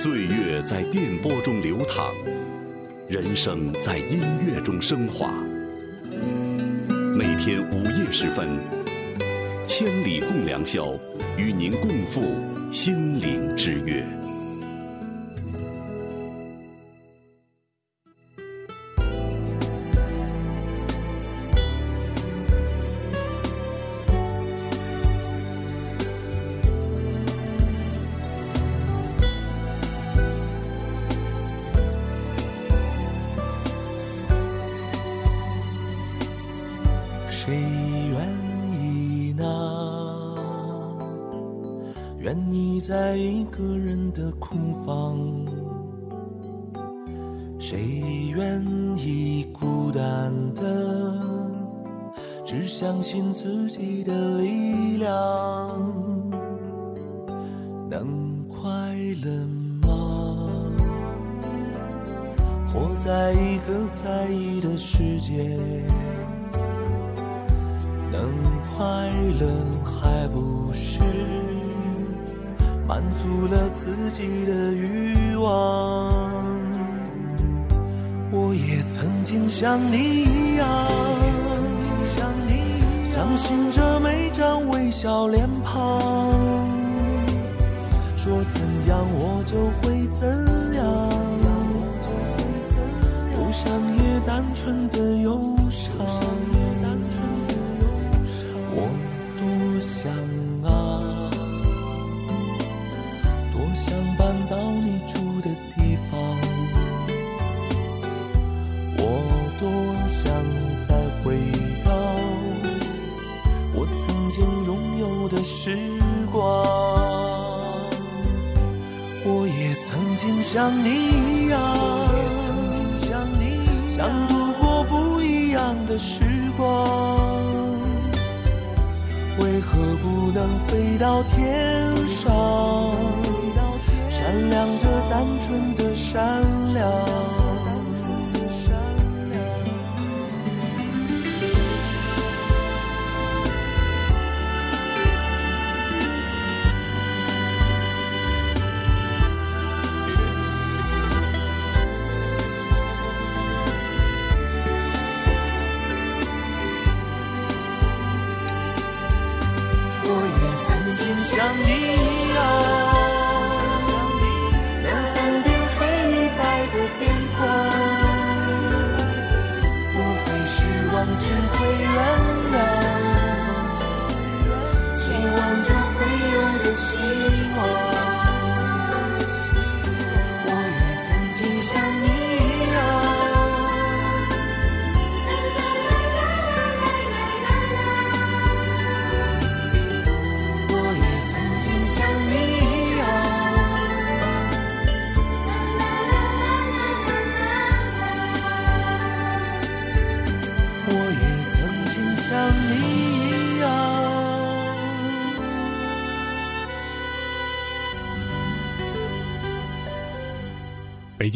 岁月在电波中流淌，人生在音乐中升华。每天午夜时分，千里共良宵，与您共赴心灵之约。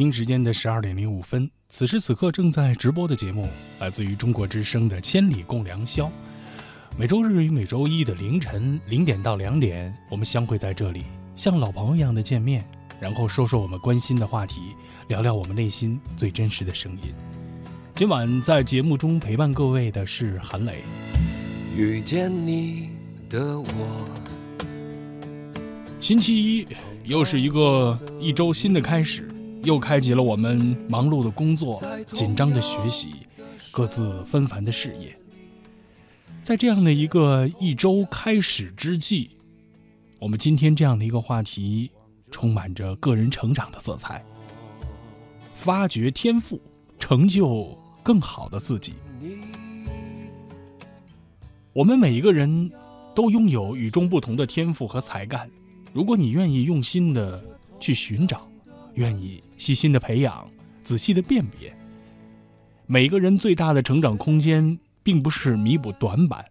京时间的十二点零五分，此时此刻正在直播的节目来自于中国之声的《千里共良宵》。每周日与每周一的凌晨零点到两点，我们相会在这里，像老朋友一样的见面，然后说说我们关心的话题，聊聊我们内心最真实的声音。今晚在节目中陪伴各位的是韩磊。遇见你的我，星期一又是一个一周新的开始，又开启了我们忙碌的工作、紧张的学习、各自纷繁的事业。在这样的一个一周开始之际，我们今天这样的一个话题，充满着个人成长的色彩，发掘天赋，成就更好的自己。我们每一个人都拥有与众不同的天赋和才干，如果你愿意用心的去寻找，愿意细心的培养，仔细的辨别，每个人最大的成长空间，并不是弥补短板，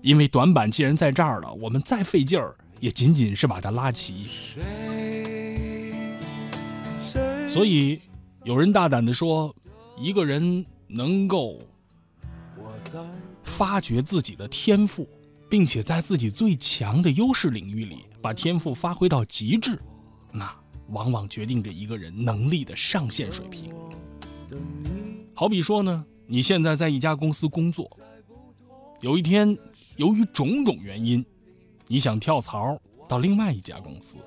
因为短板既然在这儿了，我们再费劲儿，也仅仅是把它拉齐。所以，有人大胆的说，一个人能够发掘自己的天赋，并且在自己最强的优势领域里把天赋发挥到极致，那往往决定着一个人能力的上限水平。好比说呢，你现在在一家公司工作，有一天由于种种原因，你想跳槽到另外一家公司，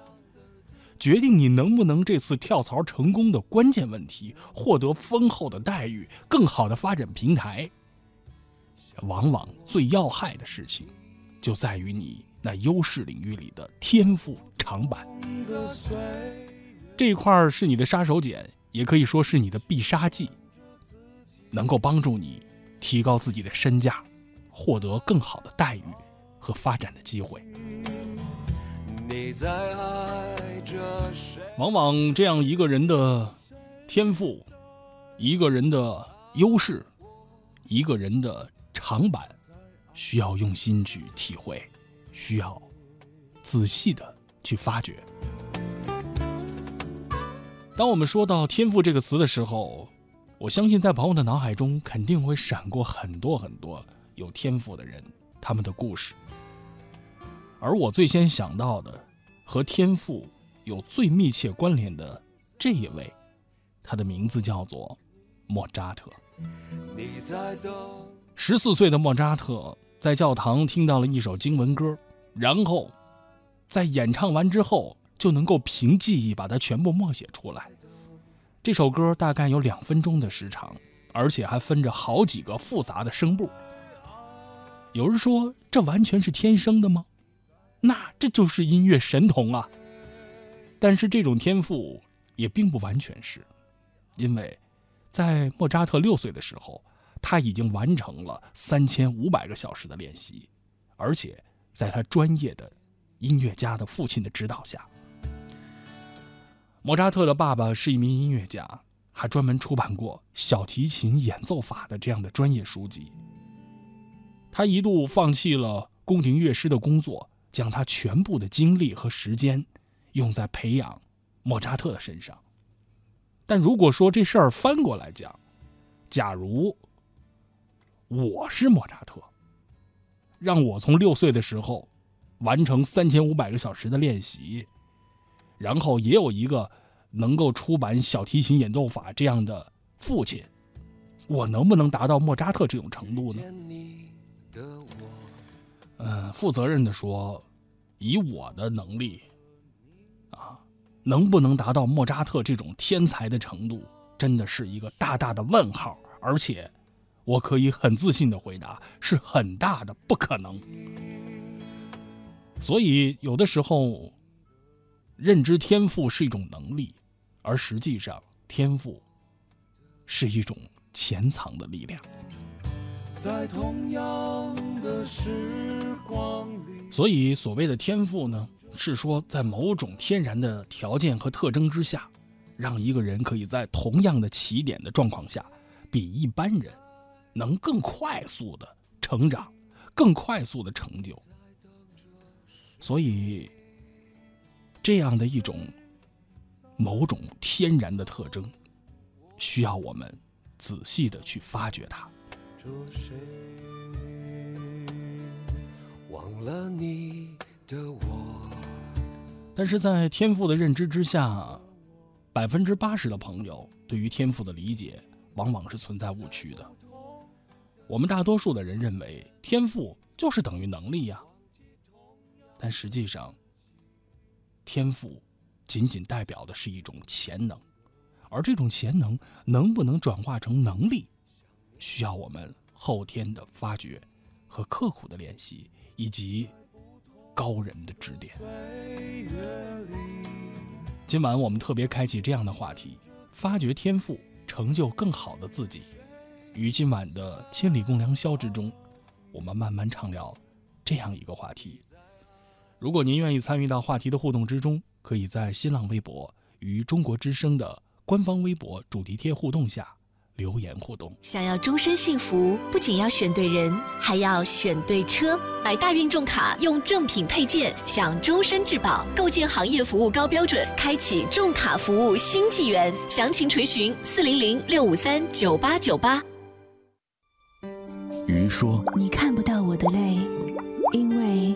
决定你能不能这次跳槽成功的关键问题，获得丰厚的待遇、更好的发展平台。往往最要害的事情，就在于你那优势领域里的天赋长板。这一块是你的杀手锏，也可以说是你的必杀技，能够帮助你提高自己的身价，获得更好的待遇和发展的机会。往往这样一个人的天赋，一个人的优势，一个人的长板，需要用心去体会，需要仔细的去发掘。当我们说到“天赋”这个词的时候，我相信在朋友的脑海中肯定会闪过很多很多有天赋的人，他们的故事。而我最先想到的，和天赋有最密切关联的这一位，他的名字叫做莫扎特。十四岁的莫扎特在教堂听到了一首经文歌，然后在演唱完之后。就能够凭记忆把它全部默写出来。这首歌大概有两分钟的时长，而且还分着好几个复杂的声部。有人说这完全是天生的吗？那这就是音乐神童啊！但是这种天赋也并不完全是，因为在莫扎特六岁的时候，他已经完成了三千五百个小时的练习，而且在他专业的音乐家的父亲的指导下。莫扎特的爸爸是一名音乐家，还专门出版过小提琴演奏法的这样的专业书籍。他一度放弃了宫廷乐师的工作，将他全部的精力和时间用在培养莫扎特的身上。但如果说这事儿翻过来讲，假如我是莫扎特，让我从六岁的时候完成三千五百个小时的练习。然后也有一个能够出版小提琴演奏法这样的父亲，我能不能达到莫扎特这种程度呢？嗯，负责任的说，以我的能力，啊，能不能达到莫扎特这种天才的程度，真的是一个大大的问号。而且，我可以很自信的回答，是很大的不可能。所以，有的时候。认知天赋是一种能力，而实际上天赋是一种潜藏的力量。在同样的时光里，所以所谓的天赋呢，是说在某种天然的条件和特征之下，让一个人可以在同样的起点的状况下，比一般人能更快速的成长，更快速的成就。所以。这样的一种某种天然的特征，需要我们仔细的去发掘它。但是在天赋的认知之下，百分之八十的朋友对于天赋的理解往往是存在误区的。我们大多数的人认为天赋就是等于能力呀，但实际上。天赋，仅仅代表的是一种潜能，而这种潜能能不能转化成能力，需要我们后天的发掘和刻苦的练习，以及高人的指点。今晚我们特别开启这样的话题：发掘天赋，成就更好的自己。于今晚的千里共良宵之中，我们慢慢畅聊这样一个话题。如果您愿意参与到话题的互动之中，可以在新浪微博与中国之声的官方微博主题贴互动下留言互动。想要终身幸福，不仅要选对人，还要选对车。买大运重卡，用正品配件，享终身质保，构建行业服务高标准，开启重卡服务新纪元。详情垂询四零零六五三九八九八。鱼说：“你看不到我的泪，因为……”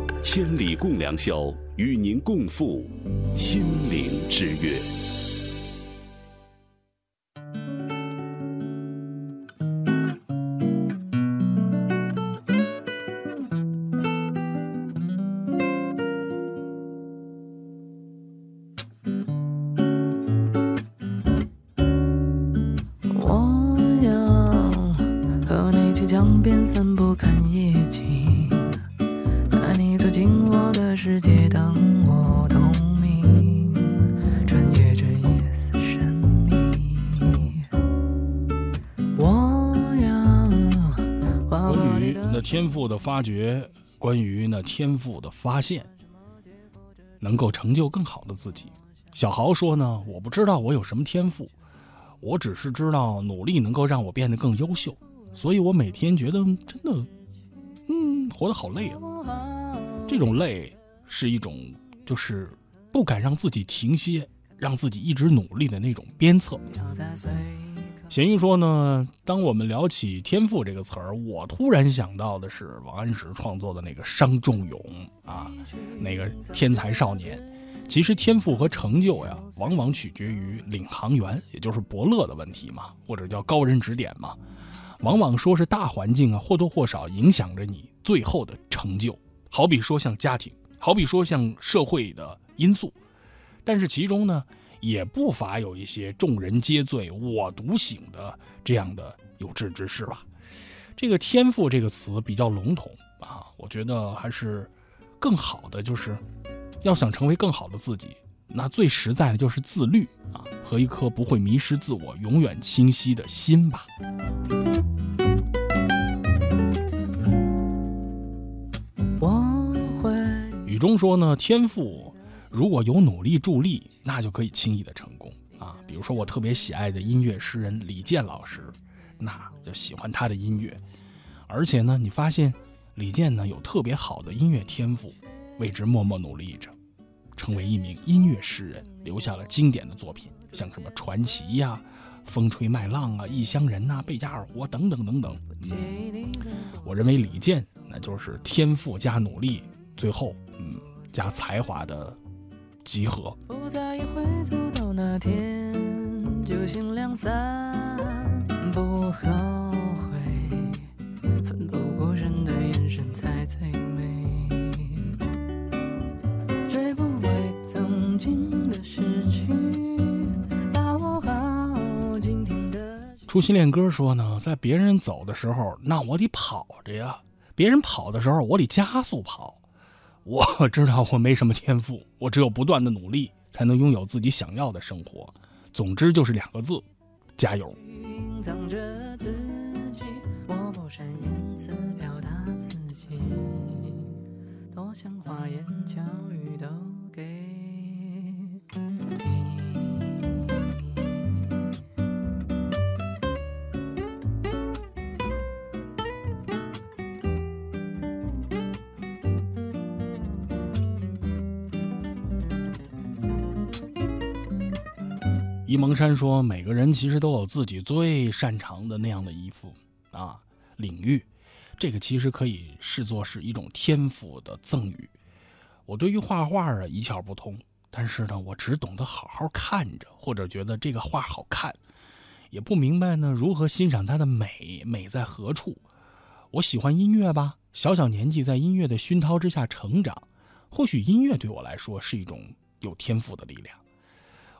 千里共良宵，与您共赴心灵之约。发掘，关于那天赋的发现，能够成就更好的自己。小豪说呢，我不知道我有什么天赋，我只是知道努力能够让我变得更优秀，所以我每天觉得真的，嗯，活得好累啊。这种累是一种就是不敢让自己停歇，让自己一直努力的那种鞭策。咸鱼说呢，当我们聊起“天赋”这个词儿，我突然想到的是王安石创作的那个伤仲永啊，那个天才少年。其实天赋和成就呀，往往取决于领航员，也就是伯乐的问题嘛，或者叫高人指点嘛。往往说是大环境啊，或多或少影响着你最后的成就。好比说像家庭，好比说像社会的因素，但是其中呢，也不乏有一些众人皆醉我独醒的这样的有志之士吧。这个“天赋”这个词比较笼统啊，我觉得还是更好的就是，要想成为更好的自己，那最实在的就是自律啊，和一颗不会迷失自我、永远清晰的心吧。我会雨中说呢，天赋如果有努力助力，那就可以轻易的成功啊。比如说我特别喜爱的音乐诗人李健老师，那就喜欢他的音乐，而且呢，你发现李健呢有特别好的音乐天赋，为之默默努力着，成为一名音乐诗人，留下了经典的作品，像什么《传奇》呀、《风吹麦浪》啊、《异乡人》呐、《贝加尔湖》等等等等。嗯，我认为李健那就是天赋加努力，最后嗯加才华的集合。不在意会走到哪天，就心两散，不后悔，奋不顾身的眼神才最美。追不回曾经的失去，把握好今天的。初心恋歌说呢，在别人走的时候，那我得跑着呀；别人跑的时候，我得加速跑。我知道我没什么天赋，我只有不断的努力，才能拥有自己想要的生活。总之就是两个字：加油。隐藏着自己，我不善言辞表达自己，多想花言巧语都沂蒙山说，每个人其实都有自己最擅长的那样的衣服啊领域，这个其实可以视作是一种天赋的赠予。我对于画画啊一窍不通，但是呢，我只懂得好好看着，或者觉得这个画好看，也不明白呢如何欣赏它的美，美在何处。我喜欢音乐吧，小小年纪在音乐的熏陶之下成长，或许音乐对我来说是一种有天赋的力量。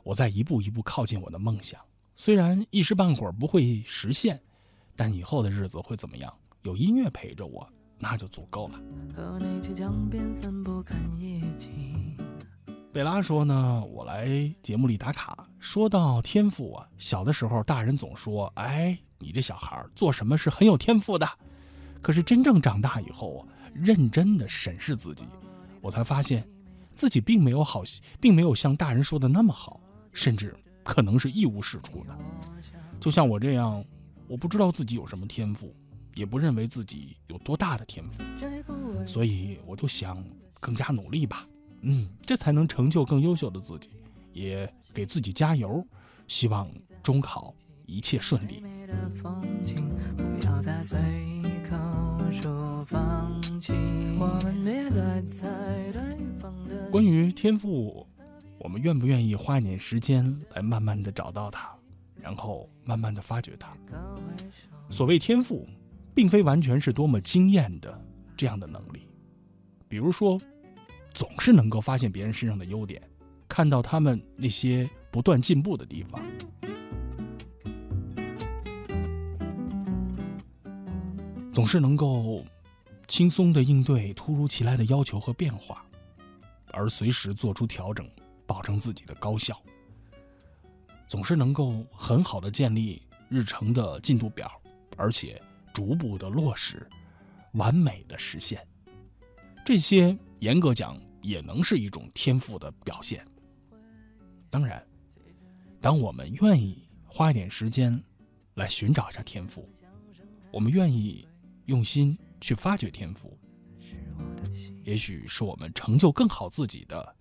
我在一步一步靠近我的梦想，虽然一时半会儿不会实现，但以后的日子会怎么样？有音乐陪着我，那就足够了。和你去江边散步看夜景。贝拉说呢，我来节目里打卡。说到天赋啊，小的时候大人总说，哎，你这小孩做什么是很有天赋的。可是真正长大以后啊，认真的审视自己，我才发现，自己并没有好，并没有像大人说的那么好，甚至可能是一无是处的。就像我这样，我不知道自己有什么天赋，也不认为自己有多大的天赋，所以我就想更加努力吧。嗯，这才能成就更优秀的自己，也给自己加油。希望中考一切顺利。关于天赋，我们愿不愿意花一点时间来慢慢的找到它，然后慢慢的发掘它？所谓天赋，并非完全是多么惊艳的这样的能力，比如说，总是能够发现别人身上的优点，看到他们那些不断进步的地方。总是能够轻松的应对突如其来的要求和变化，而随时做出调整，保证自己的高效。总是能够很好的建立日程的进度表，而且逐步的落实，完美的实现。这些严格讲也能是一种天赋的表现。当然，当我们愿意花一点时间来寻找一下天赋，我们愿意。用心去发掘天赋，也许是我们成就更好自己的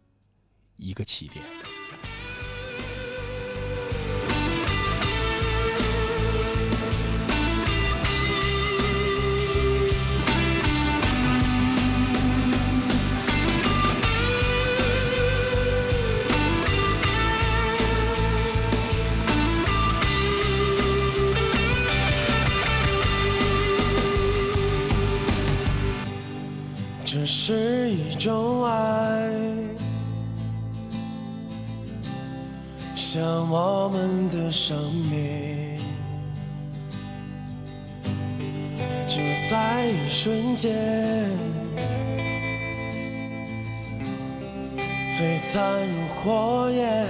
一个起点。我们的生命，就在一瞬间，璀璨如火焰，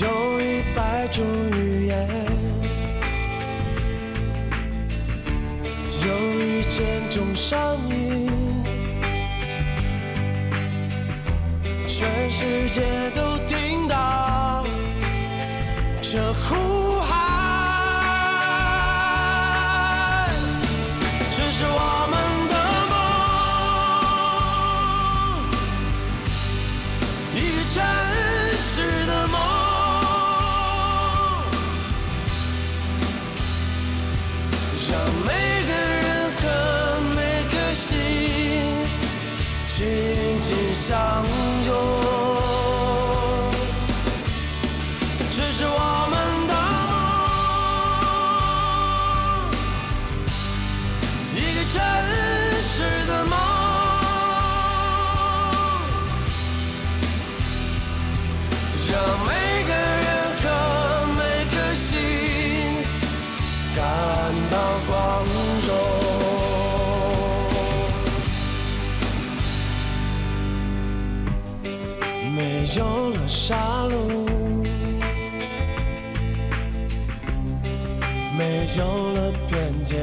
有一百种语言。有一千种声音，全世界都听到这呼喊，这是我们的梦，一个真实的梦，让每个人和每颗心紧紧相。杀戮，没有了边界，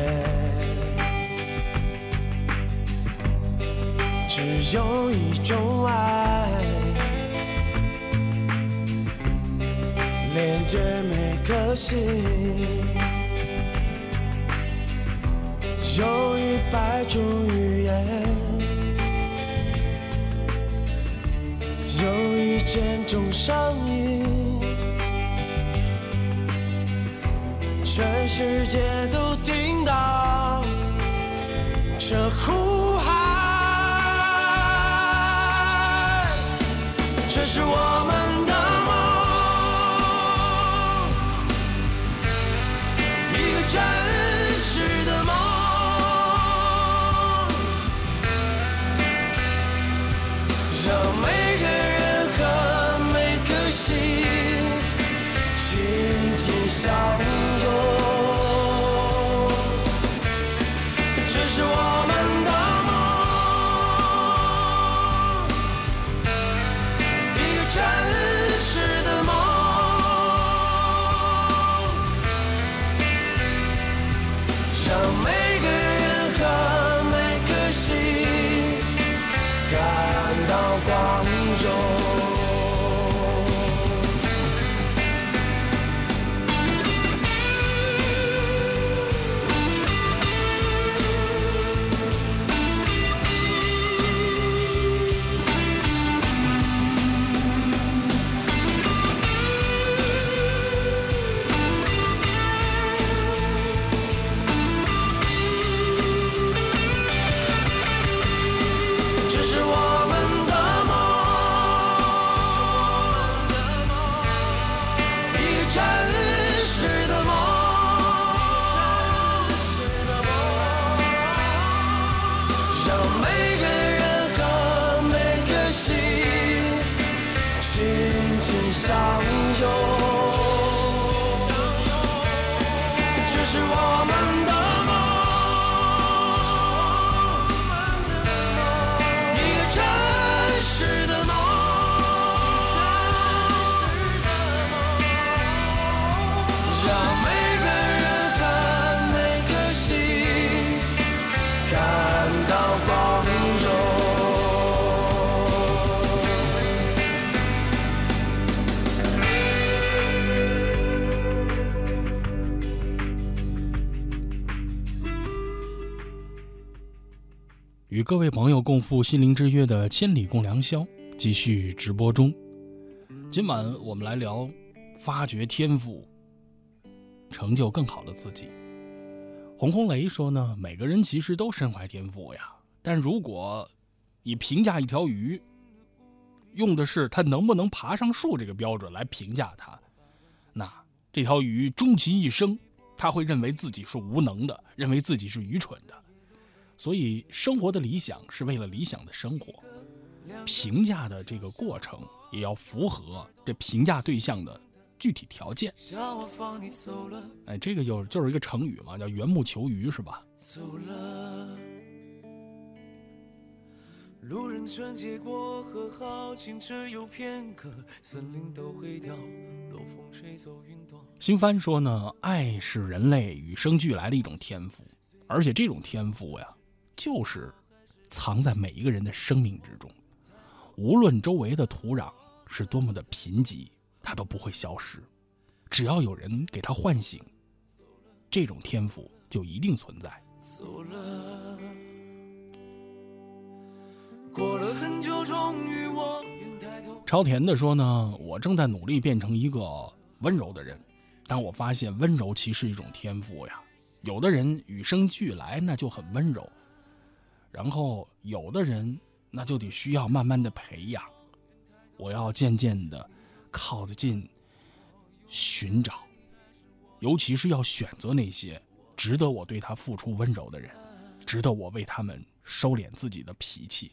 只有一种爱，连接每颗心，有一百种语言。有一千种声音，全世界都听到这呼喊。这是我们与各位朋友共赴心灵之约的《千里共良宵》继续直播中。今晚我们来聊发掘天赋，成就更好的自己。洪红雷说呢，每个人其实都身怀天赋呀，但如果你评价一条鱼，用的是它能不能爬上树这个标准来评价它，那这条鱼终其一生，他会认为自己是无能的，认为自己是愚蠢的。所以，生活的理想是为了理想的生活，评价的这个过程也要符合这评价对象的具体条件。哎，这个就就是一个成语嘛，叫缘木求鱼，是吧？走了。路人穿街过河，好景只有片刻，森林都会凋落，风吹走云朵。新帆说呢，爱是人类与生俱来的一种天赋，而且这种天赋呀，就是藏在每一个人的生命之中。无论周围的土壤是多么的贫瘠，它都不会消失。只要有人给它唤醒，这种天赋就一定存在。走了。过了很久，终于我抬头。超甜的说呢，我正在努力变成一个温柔的人，但我发现温柔其实是一种天赋呀。有的人与生俱来，那就很温柔；然后有的人那就得需要慢慢的培养。我要渐渐的靠得近，寻找，尤其是要选择那些值得我对他付出温柔的人，值得我为他们收敛自己的脾气。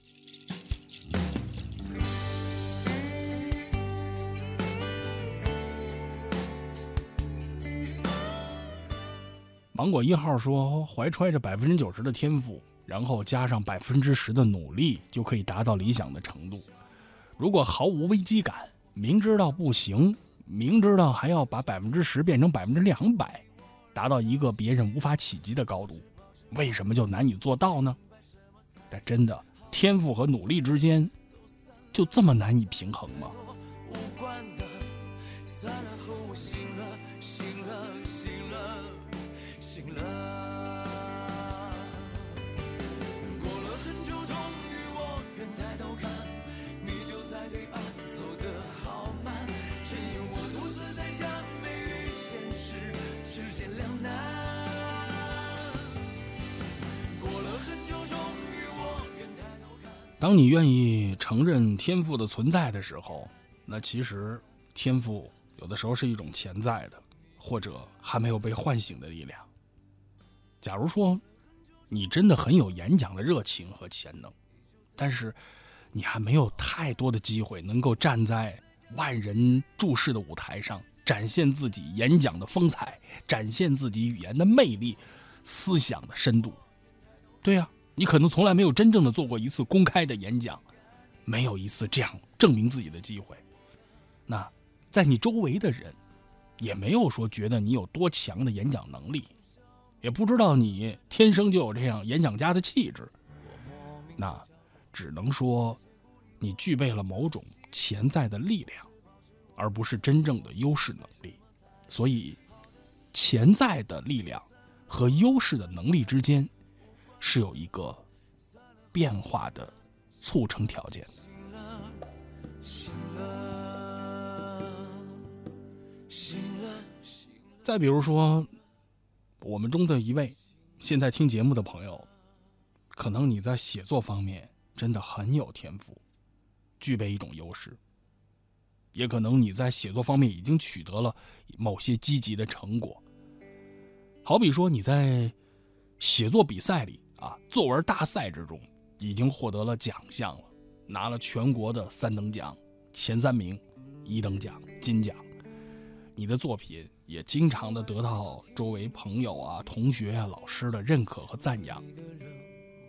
芒果一号说，怀揣着百分之九十的天赋，然后加上百分之十的努力，就可以达到理想的程度。如果毫无危机感，明知道不行，明知道还要把百分之十变成百分之两百，达到一个别人无法企及的高度，为什么就难以做到呢？但真的，天赋和努力之间，就这么难以平衡吗？当你愿意承认天赋的存在的时候，那其实天赋有的时候是一种潜在的，或者还没有被唤醒的力量。假如说你真的很有演讲的热情和潜能，但是你还没有太多的机会能够站在万人注视的舞台上，展现自己演讲的风采，展现自己语言的魅力、思想的深度。对呀、你可能从来没有真正的做过一次公开的演讲，没有一次这样证明自己的机会。那在你周围的人，也没有说觉得你有多强的演讲能力，也不知道你天生就有这样演讲家的气质。那只能说，你具备了某种潜在的力量，而不是真正的优势能力。所以，潜在的力量和优势的能力之间是有一个变化的促成条件。再比如说，我们中的一位现在听节目的朋友，可能你在写作方面真的很有天赋，具备一种优势；也可能你在写作方面已经取得了某些积极的成果。好比说你在写作比赛里啊，作文大赛之中已经获得了奖项了，拿了全国的三等奖前三名，一等奖、金奖。你的作品也经常的得到周围朋友啊、同学啊、老师的认可和赞扬。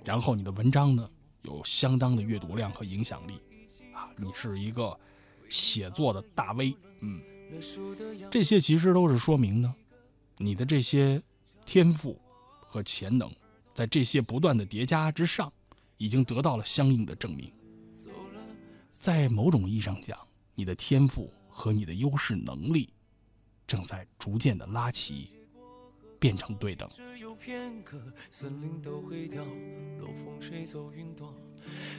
然后你的文章呢，有相当的阅读量和影响力，啊，你是一个写作的大 V，嗯，这些其实都是说明呢，你的这些天赋和潜能，在这些不断的叠加之上，已经得到了相应的证明。在某种意义上讲，你的天赋和你的优势能力，正在逐渐的拉齐，变成对等。只有片刻，森林都会掉，落风吹走云朵。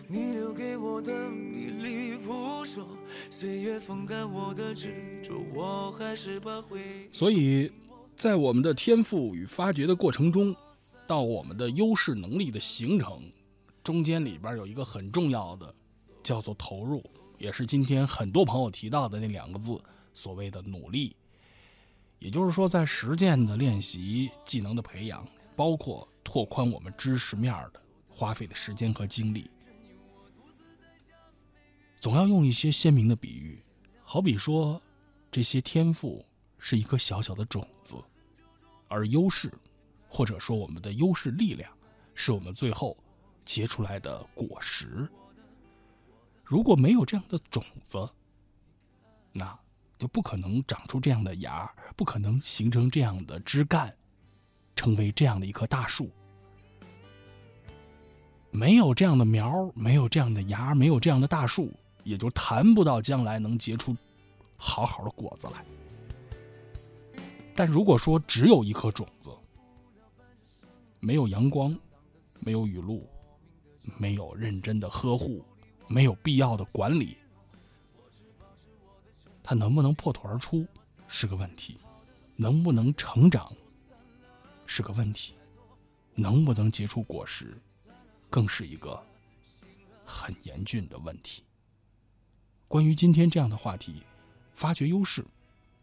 你留给我的迷离扑朔，岁月风干我的执着，我还是把回忆。所以，在我们的天赋与发掘的过程中，到我们的优势能力的形成，中间里边有一个很重要的，叫做投入，也是今天很多朋友提到的那两个字，所谓的努力。也就是说，在实践的练习、技能的培养，包括拓宽我们知识面的花费的时间和精力，总要用一些鲜明的比喻，好比说，这些天赋是一颗小小的种子，而优势，或者说我们的优势力量，是我们最后结出来的果实。如果没有这样的种子，那就不可能长出这样的芽，不可能形成这样的枝干，成为这样的一棵大树。没有这样的苗，没有这样的芽，没有这样的大树，也就谈不到将来能结出好好的果子来。但如果说只有一颗种子，没有阳光，没有雨露，没有认真的呵护，没有必要的管理，它能不能破土而出是个问题，能不能成长是个问题，能不能结出果实，更是一个很严峻的问题。关于今天这样的话题，发掘优势，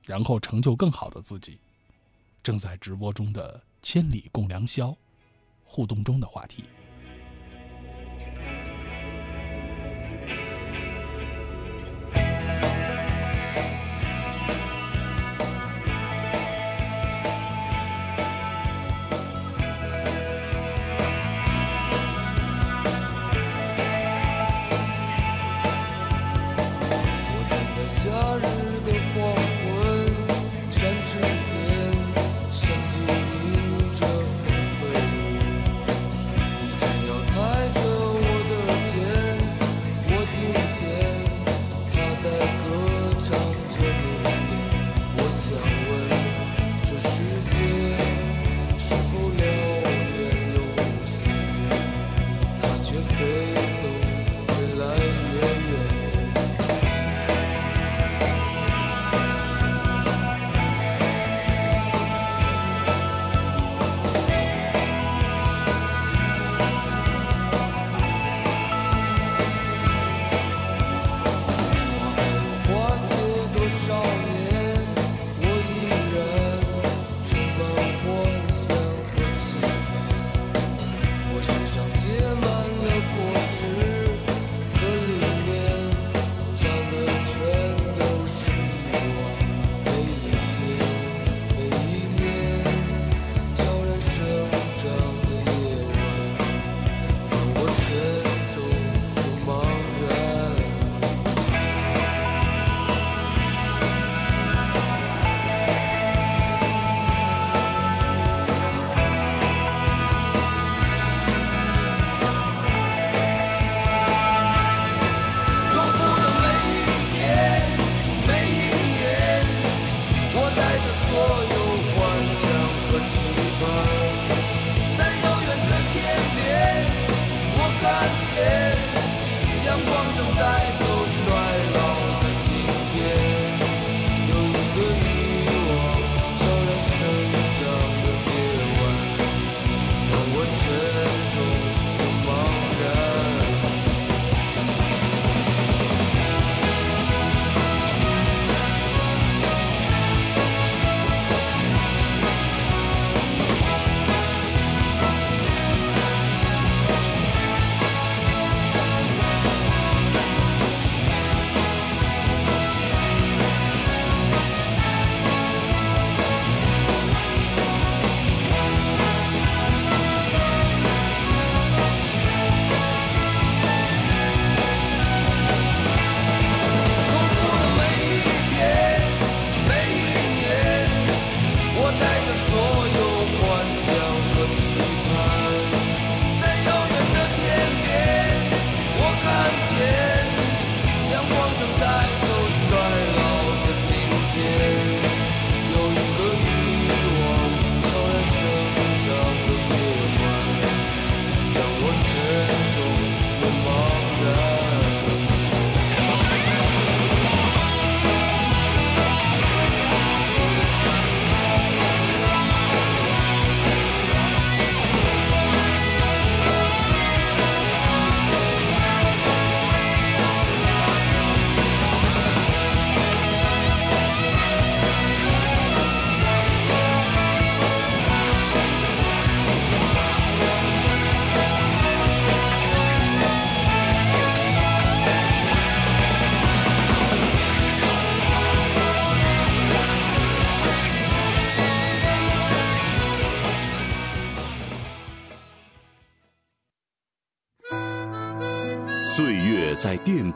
然后成就更好的自己，正在直播中的“千里共良宵”互动中的话题。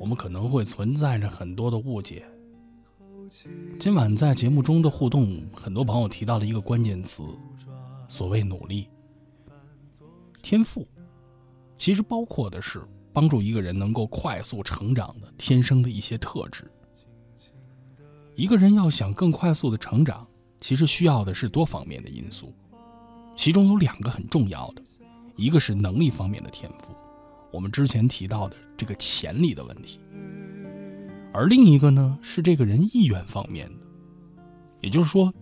我们可能会存在着很多的误解。今晚在节目中的互动，很多朋友提到了一个关键词，所谓努力。天赋其实包括的是帮助一个人能够快速成长的天生的一些特质。一个人要想更快速的成长，其实需要的是多方面的因素，其中有两个很重要的，一个是能力方面的天赋，我们之前提到的这个潜力的问题，而另一个呢是这个人意愿方面的，也就是说，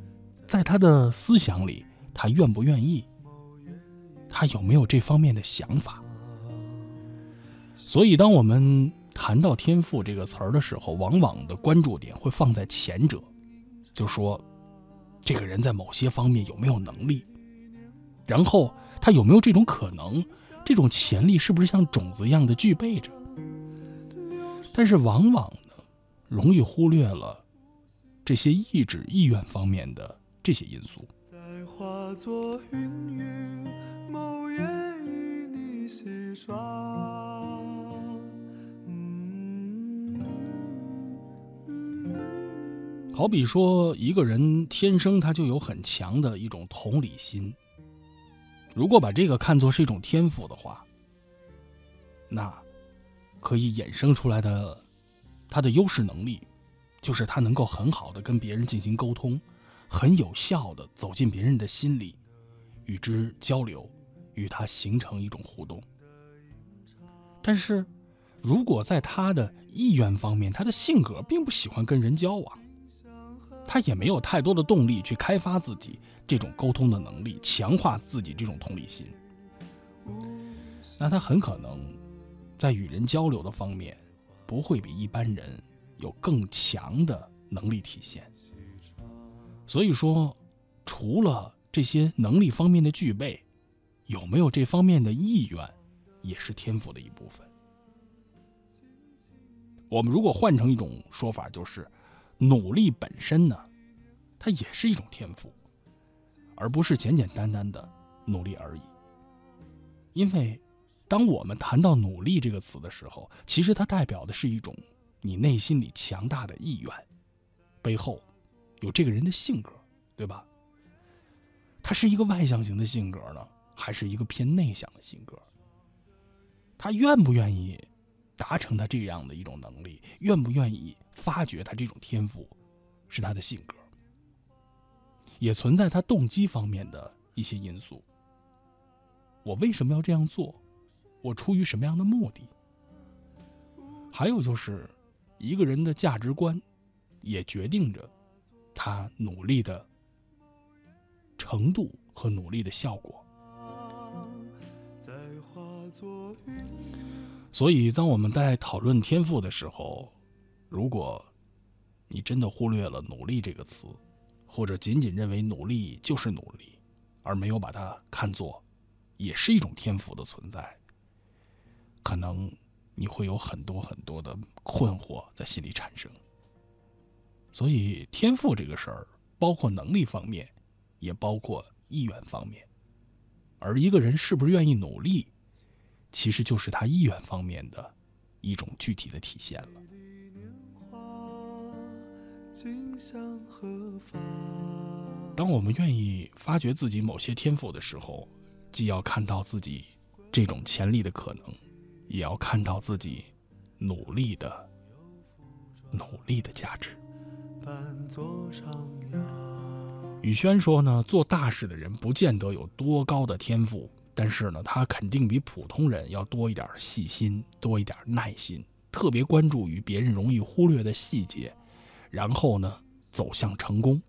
在他的思想里，他愿不愿意，他有没有这方面的想法。所以，当我们谈到天赋这个词儿的时候，往往的关注点会放在前者，就说这个人在某些方面有没有能力，然后他有没有这种可能，这种潜力是不是像种子一样的具备着。但是，往往呢，容易忽略了这些意志、意愿方面的这些因素。再化作云雨，某夜与你好比说，一个人天生他就有很强的一种同理心。如果把这个看作是一种天赋的话，那可以衍生出来的他的优势能力，就是他能够很好的跟别人进行沟通，很有效的走进别人的心里，与之交流，与他形成一种互动。但是，如果在他的意愿方面，他的性格并不喜欢跟人交往。他也没有太多的动力去开发自己这种沟通的能力，强化自己这种同理心。那他很可能在与人交流的方面，不会比一般人有更强的能力体现。所以说，除了这些能力方面的具备，有没有这方面的意愿，也是天赋的一部分。我们如果换成一种说法，就是。努力本身呢，它也是一种天赋，而不是简简单单的努力而已。因为，当我们谈到“努力”这个词的时候，其实它代表的是一种你内心里强大的意愿，背后有这个人的性格，对吧？他是一个外向型的性格呢，还是一个偏内向的性格？他愿不愿意达成他这样的一种能力？愿不愿意？发掘他这种天赋，是他的性格，也存在他动机方面的一些因素。我为什么要这样做？我出于什么样的目的？还有就是，一个人的价值观，也决定着他努力的程度和努力的效果。所以，当我们在讨论天赋的时候，如果，你真的忽略了“努力”这个词，或者仅仅认为努力就是努力，而没有把它看作也是一种天赋的存在，可能你会有很多很多的困惑在心里产生。所以，天赋这个事儿，包括能力方面，也包括意愿方面，而一个人是不是愿意努力，其实就是他意愿方面的一种具体的体现了。今向何方当我们愿意发掘自己某些天赋的时候，既要看到自己这种潜力的可能，也要看到自己努力的努力的价值。宇轩说呢，做大事的人不见得有多高的天赋，但是呢，他肯定比普通人要多一点细心，多一点耐心，特别关注于别人容易忽略的细节，然后呢，走向成功。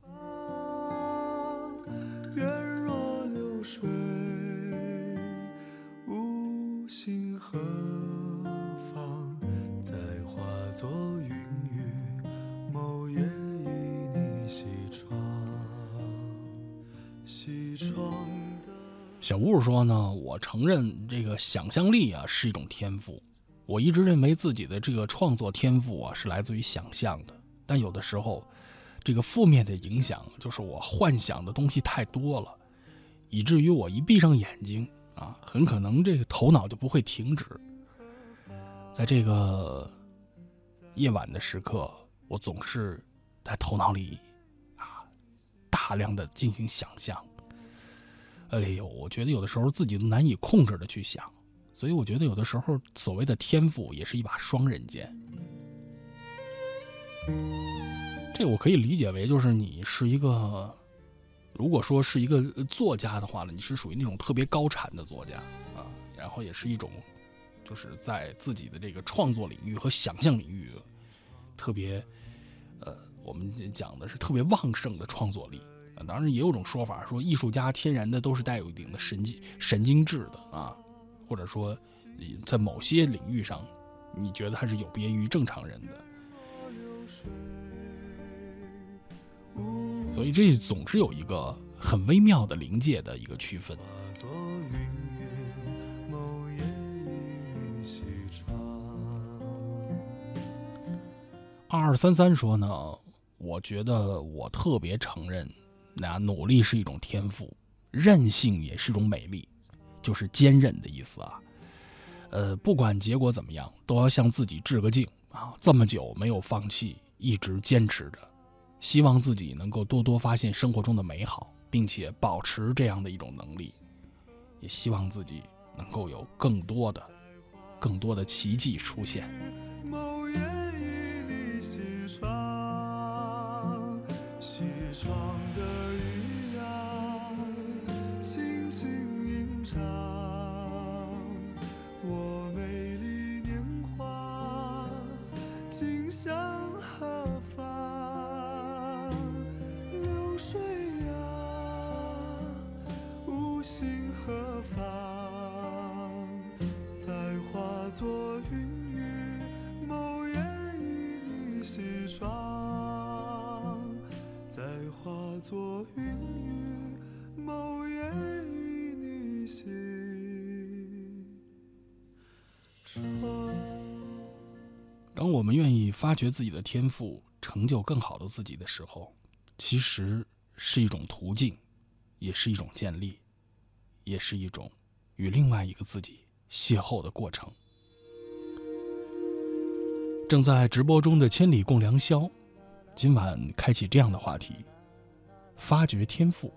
小雾说呢，我承认这个想象力啊是一种天赋，我一直认为自己的这个创作天赋啊是来自于想象的，但有的时候，这个负面的影响就是我幻想的东西太多了，以至于我一闭上眼睛啊，很可能这个头脑就不会停止。在这个夜晚的时刻，我总是在头脑里啊大量的进行想象。哎呦，我觉得有的时候自己都难以控制的去想，所以我觉得有的时候所谓的天赋也是一把双刃剑。这我可以理解为就是你是一个，如果说是一个作家的话呢，你是属于那种特别高产的作家啊，然后也是一种，就是在自己的这个创作领域和想象领域特别，呃，我们讲的是特别旺盛的创作力。啊当然，也有种说法说，艺术家天然的都是带有一定的神经神经质的啊，或者说，在某些领域上，你觉得他是有别于正常人的。所以这总是有一个很微妙的临界的一个区分。二二三三说呢，我觉得我特别承认，那努力是一种天赋，韧性也是一种美丽，就是坚韧的意思啊。呃，不管结果怎么样，都要向自己致个敬啊！这么久没有放弃，一直坚持着，希望自己能够多多发现生活中的美好，并且保持这样的一种能力，也希望自己能够有更多的、更多的奇迹出现。某夜与你西窗，西窗作云，某夜与你西窗。当我们愿意发掘自己的天赋，成就更好的自己的时候，其实是一种途径，也是一种建立，也是一种与另外一个自己邂逅的过程。正在直播中的千里共良宵，今晚开启这样的话题：发掘天赋，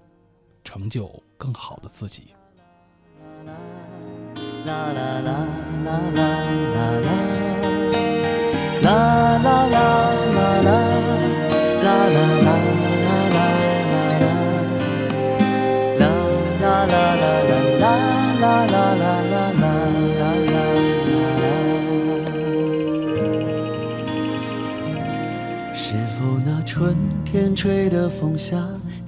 成就更好的自己。啦啦啦啦啦啦啦，啦啦啦啦啦，啦啦啦啦啦啦啦，啦啦啦啦啦啦啦啦啦啦啦啦啦啦啦。是否那春天吹的风下，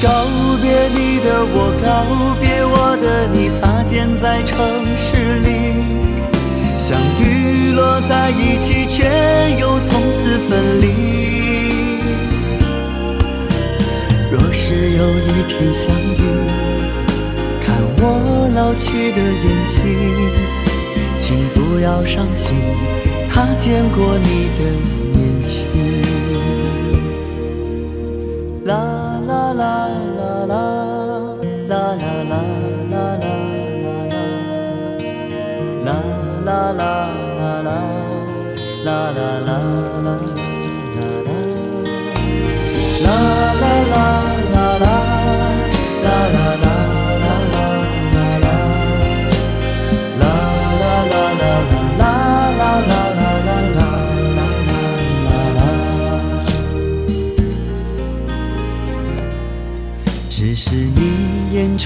告别你的我，告别我的你，擦肩在城市里，相遇落在一起，却又从此分离。若是有一天相遇，看我老去的眼睛，请不要伤心，他见过你的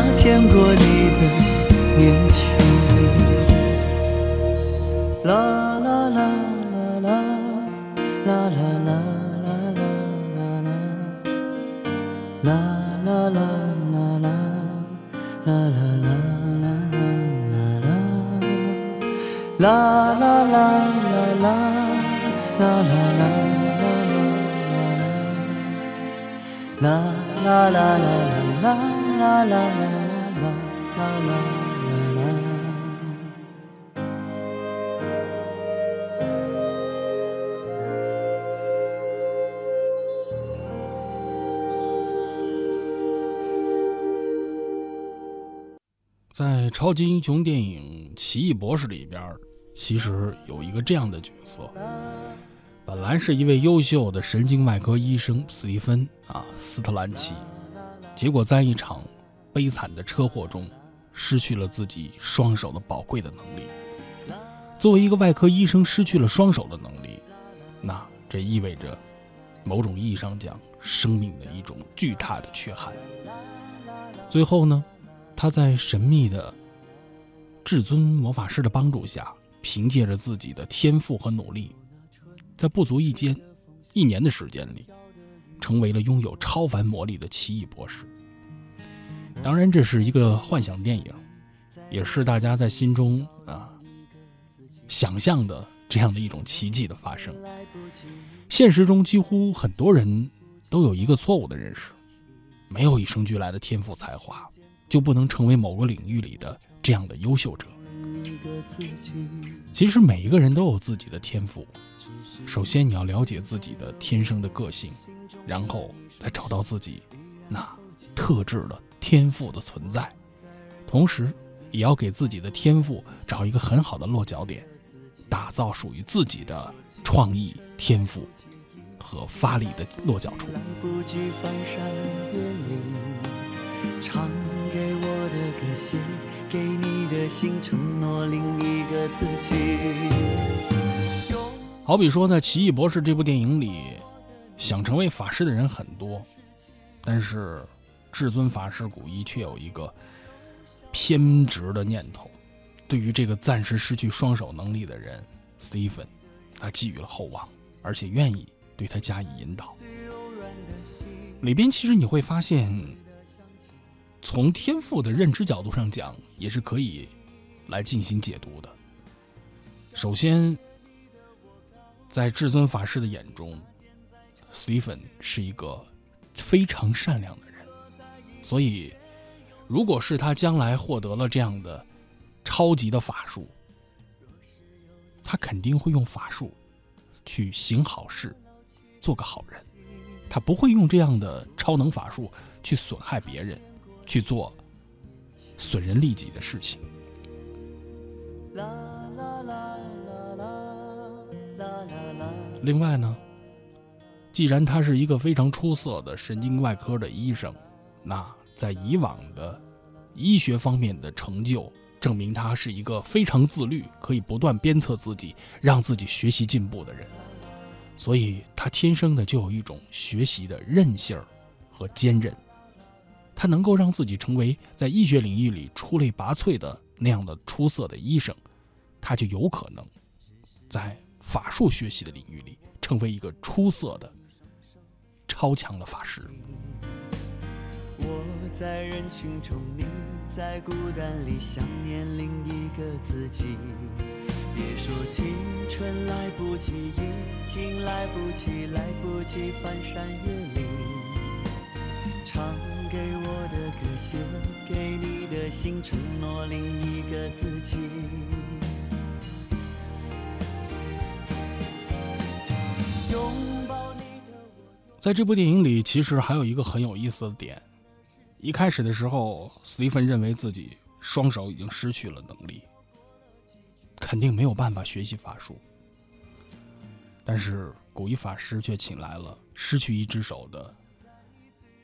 他见过你的年轻。超级英雄电影《奇异博士》里边，其实有一个这样的角色，本来是一位优秀的神经外科医生斯蒂芬啊斯特兰奇，结果在一场悲惨的车祸中，失去了自己双手的宝贵的能力。作为一个外科医生，失去了双手的能力，那这意味着某种意义上讲，生命的一种巨大的缺憾。最后呢，他在神秘的至尊魔法师的帮助下，凭借着自己的天赋和努力，在不足一间一年的时间里，成为了拥有超凡魔力的奇异博士。当然，这是一个幻想电影，也是大家在心中啊想象的这样的一种奇迹的发生。现实中，几乎很多人都有一个错误的认识：没有与生俱来的天赋才华，就不能成为某个领域里的这样的优秀者。其实每一个人都有自己的天赋，首先你要了解自己的天生的个性，然后再找到自己那特质的天赋的存在。同时，也要给自己的天赋找一个很好的落脚点，打造属于自己的创意天赋和发力的落脚处。来不及翻山越岭，唱给我的歌，写给你的心，承诺另一个自己。好比说，在《奇异博士》这部电影里，想成为法师的人很多，但是至尊法师古一却有一个偏执的念头，对于这个暂时失去双手能力的人斯蒂芬，他寄予了厚望，而且愿意对他加以引导。里边其实你会发现，从天赋的认知角度上讲，也是可以来进行解读的。首先，在至尊法师的眼中，斯蒂芬是一个非常善良的人，所以，如果是他将来获得了这样的超级的法术，他肯定会用法术去行好事，做个好人。他不会用这样的超能法术去损害别人，去做损人利己的事情。另外呢，既然他是一个非常出色的神经外科的医生，那在以往的医学方面的成就，证明他是一个非常自律、可以不断鞭策自己、让自己学习进步的人。所以，他天生的就有一种学习的韧性儿和坚韧。他能够让自己成为在医学领域里出类拔萃的那样的出色的医生，他就有可能在法术学习的领域里成为一个出色的、超强的法师。我在人群中，你在孤单里想念另一个自己。别说青春来不及，已经来不及，来不及翻山越岭。唱给我的歌，写给你的信，承诺另一个自己。拥抱你。在这部电影里，其实还有一个很有意思的点。一开始的时候，斯蒂芬认为自己双手已经失去了能力，肯定没有办法学习法术。但是古一法师却请来了失去一只手的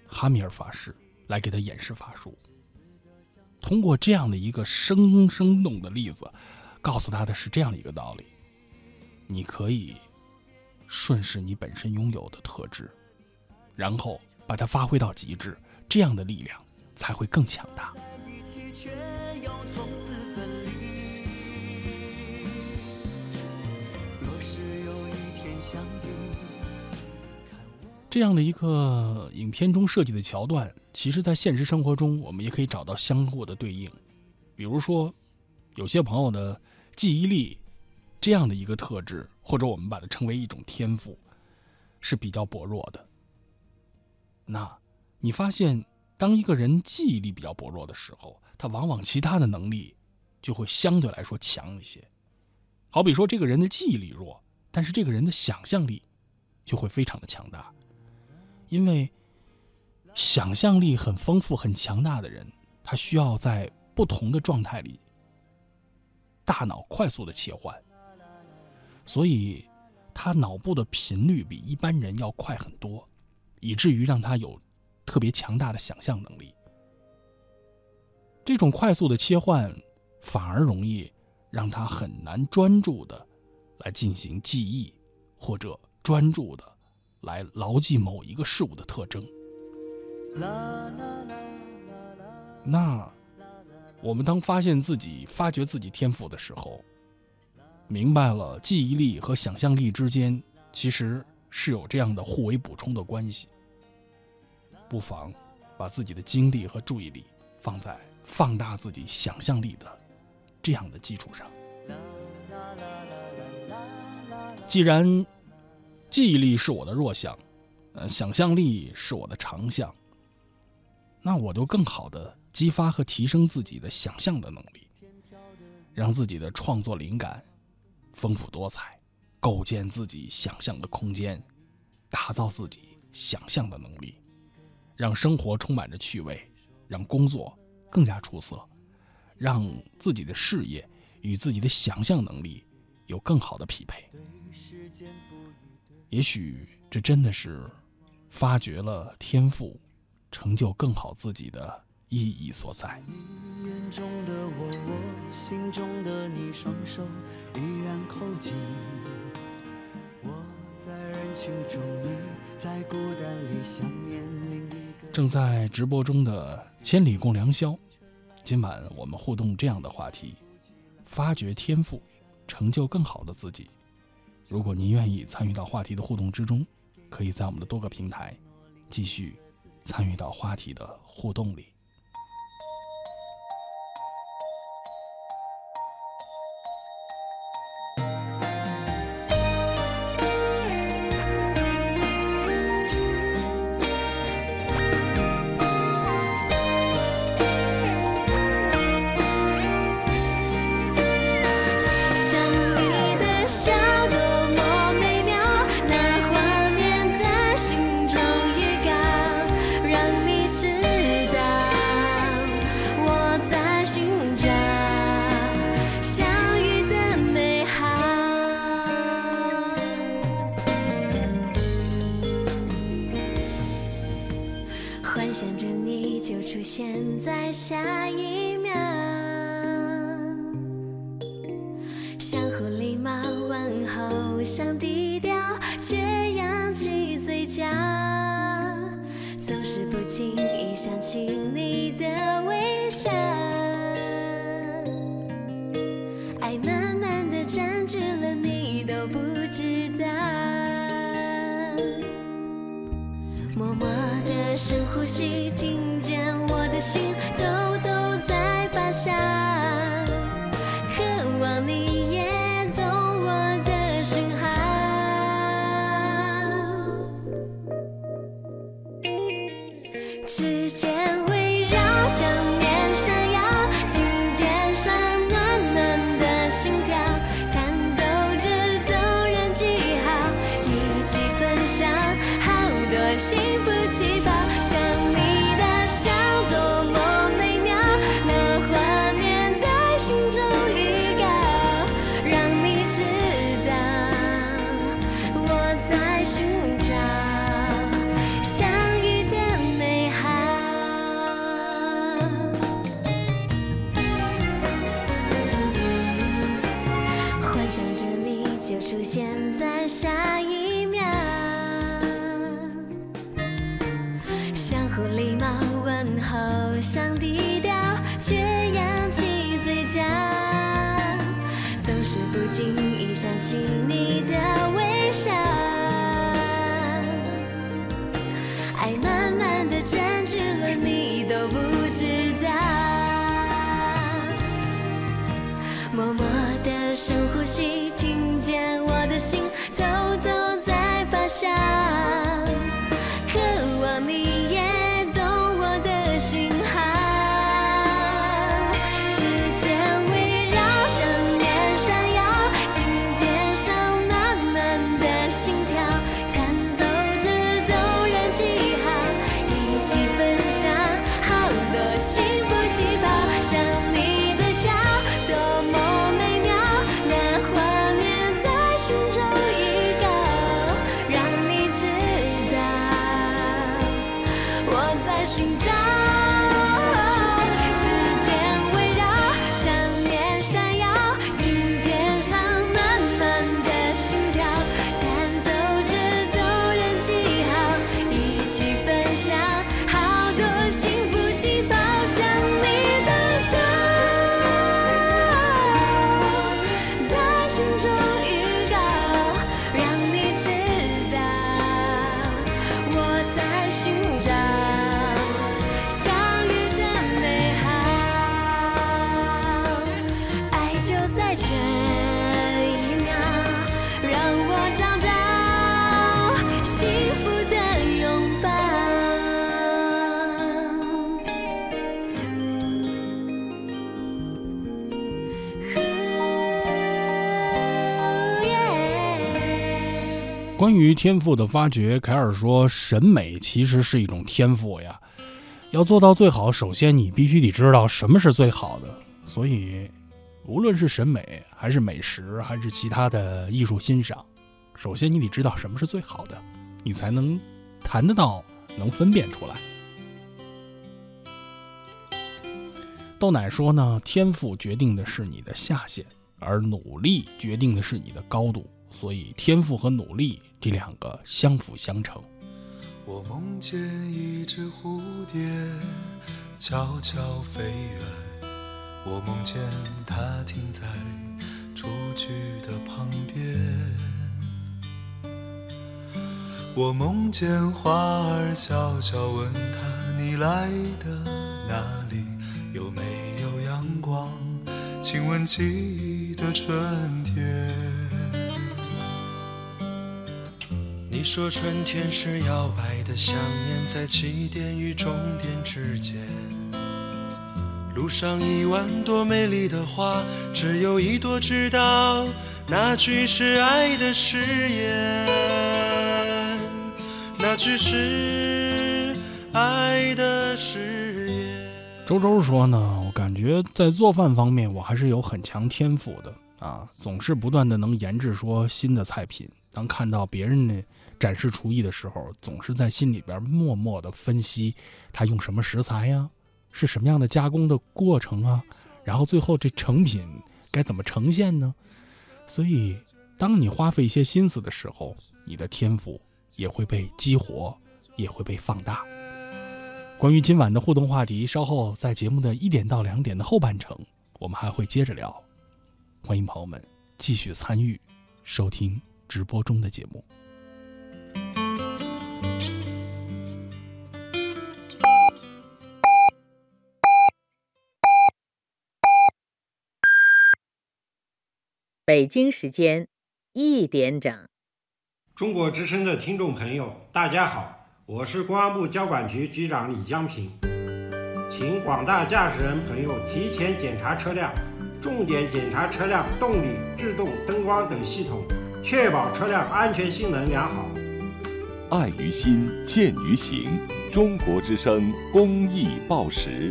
哈米尔法师来给他演示法术。通过这样的一个生生动的例子，告诉他的是这样一个道理：你可以顺势你本身拥有的特质，然后把它发挥到极致，这样的力量才会更强大。这样的一个影片中设计的桥段，其实在现实生活中我们也可以找到相互的对应。比如说，有些朋友的记忆力这样的一个特质，或者我们把它称为一种天赋，是比较薄弱的。那你发现，当一个人记忆力比较薄弱的时候，他往往其他的能力就会相对来说强一些。好比说，这个人的记忆力弱，但是这个人的想象力就会非常的强大。因为想象力很丰富、很强大的人，他需要在不同的状态里，大脑快速的切换，所以他脑部的频率比一般人要快很多，以至于让他有特别强大的想象能力。这种快速的切换，反而容易让他很难专注的来进行记忆，或者专注的来牢记某一个事物的特征。那我们当发现自己、发掘自己天赋的时候，明白了记忆力和想象力之间其实是有这样的互为补充的关系，不妨把自己的精力和注意力放在放大自己想象力的这样的基础上。既然记忆力是我的弱项呃想象力是我的长项。那我就更好的激发和提升自己的想象的能力让自己的创作灵感丰富多彩构建自己想象的空间打造自己想象的能力让生活充满着趣味让工作更加出色让自己的事业与自己的想象能力有更好的匹配。也许这真的是发掘了天赋成就更好自己的意义所在。你眼中的我心中的你双手依然扣紧我在人群中你在孤单里想念另一个正在直播中的千里共良宵今晚我们互动这样的话题发掘天赋成就更好的自己。如果您愿意参与到话题的互动之中可以在我们的多个平台继续参与到话题的互动里。关于天赋的发掘凯尔说审美其实是一种天赋呀。要做到最好首先你必须得知道什么是最好的所以无论是审美还是美食还是其他的艺术欣赏首先你得知道什么是最好的你才能谈得到能分辨出来。豆奶说呢天赋决定的是你的下限而努力决定的是你的高度所以天赋和努力这两个相辅相成。我梦见一只蝴蝶悄悄飞远，我梦见它停在雏菊的旁边。我梦见花儿悄悄问他：你来的哪里？有没有阳光亲吻记忆的春天？你说春天是摇摆的想念，在起点与终点之间。路上一万朵美丽的花，只有一朵知道那句是爱的誓言，那句是爱的誓言。周周说呢，我感觉在做饭方面我还是有很强天赋的啊，总是不断的能研制说新的菜品。当看到别人呢展示厨艺的时候，总是在心里边默默的分析他用什么食材呀，是什么样的加工的过程啊，然后最后这成品该怎么呈现呢？所以，当你花费一些心思的时候，你的天赋也会被激活，也会被放大。关于今晚的互动话题，稍后在节目的一点到两点的后半程，我们还会接着聊。欢迎朋友们继续参与收听直播中的节目。北京时间一点整。中国之声的听众朋友，大家好，我是公安部交管局局长李江平，请广大驾驶人朋友提前检查车辆，重点检查车辆动力、制动、灯光等系统，确保车辆安全性能良好。爱于心，见于行。中国之声公益报时。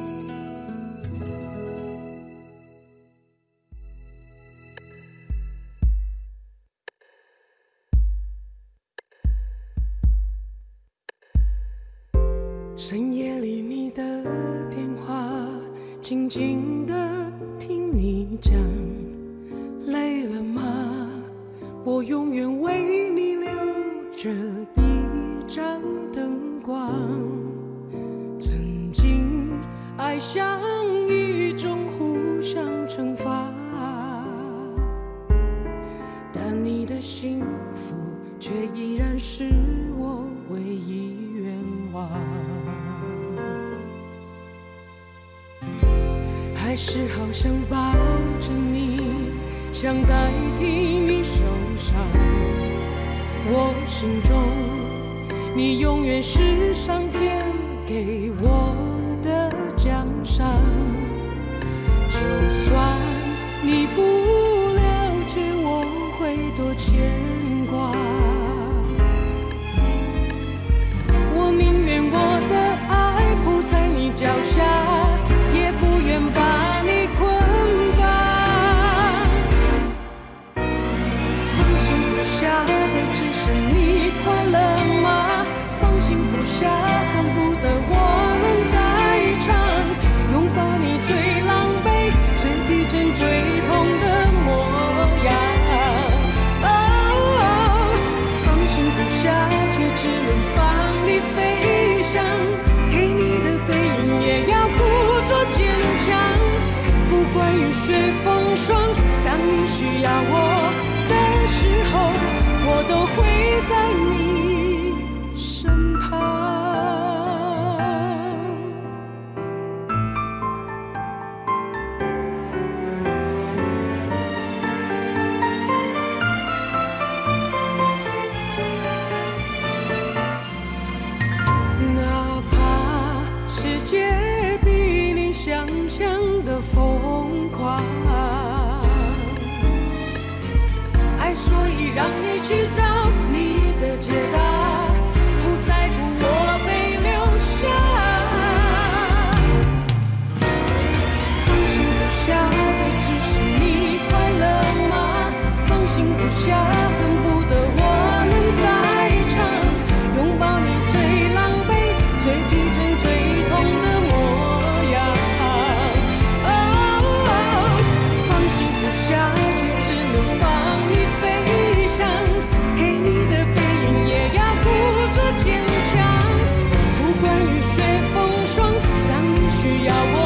需要我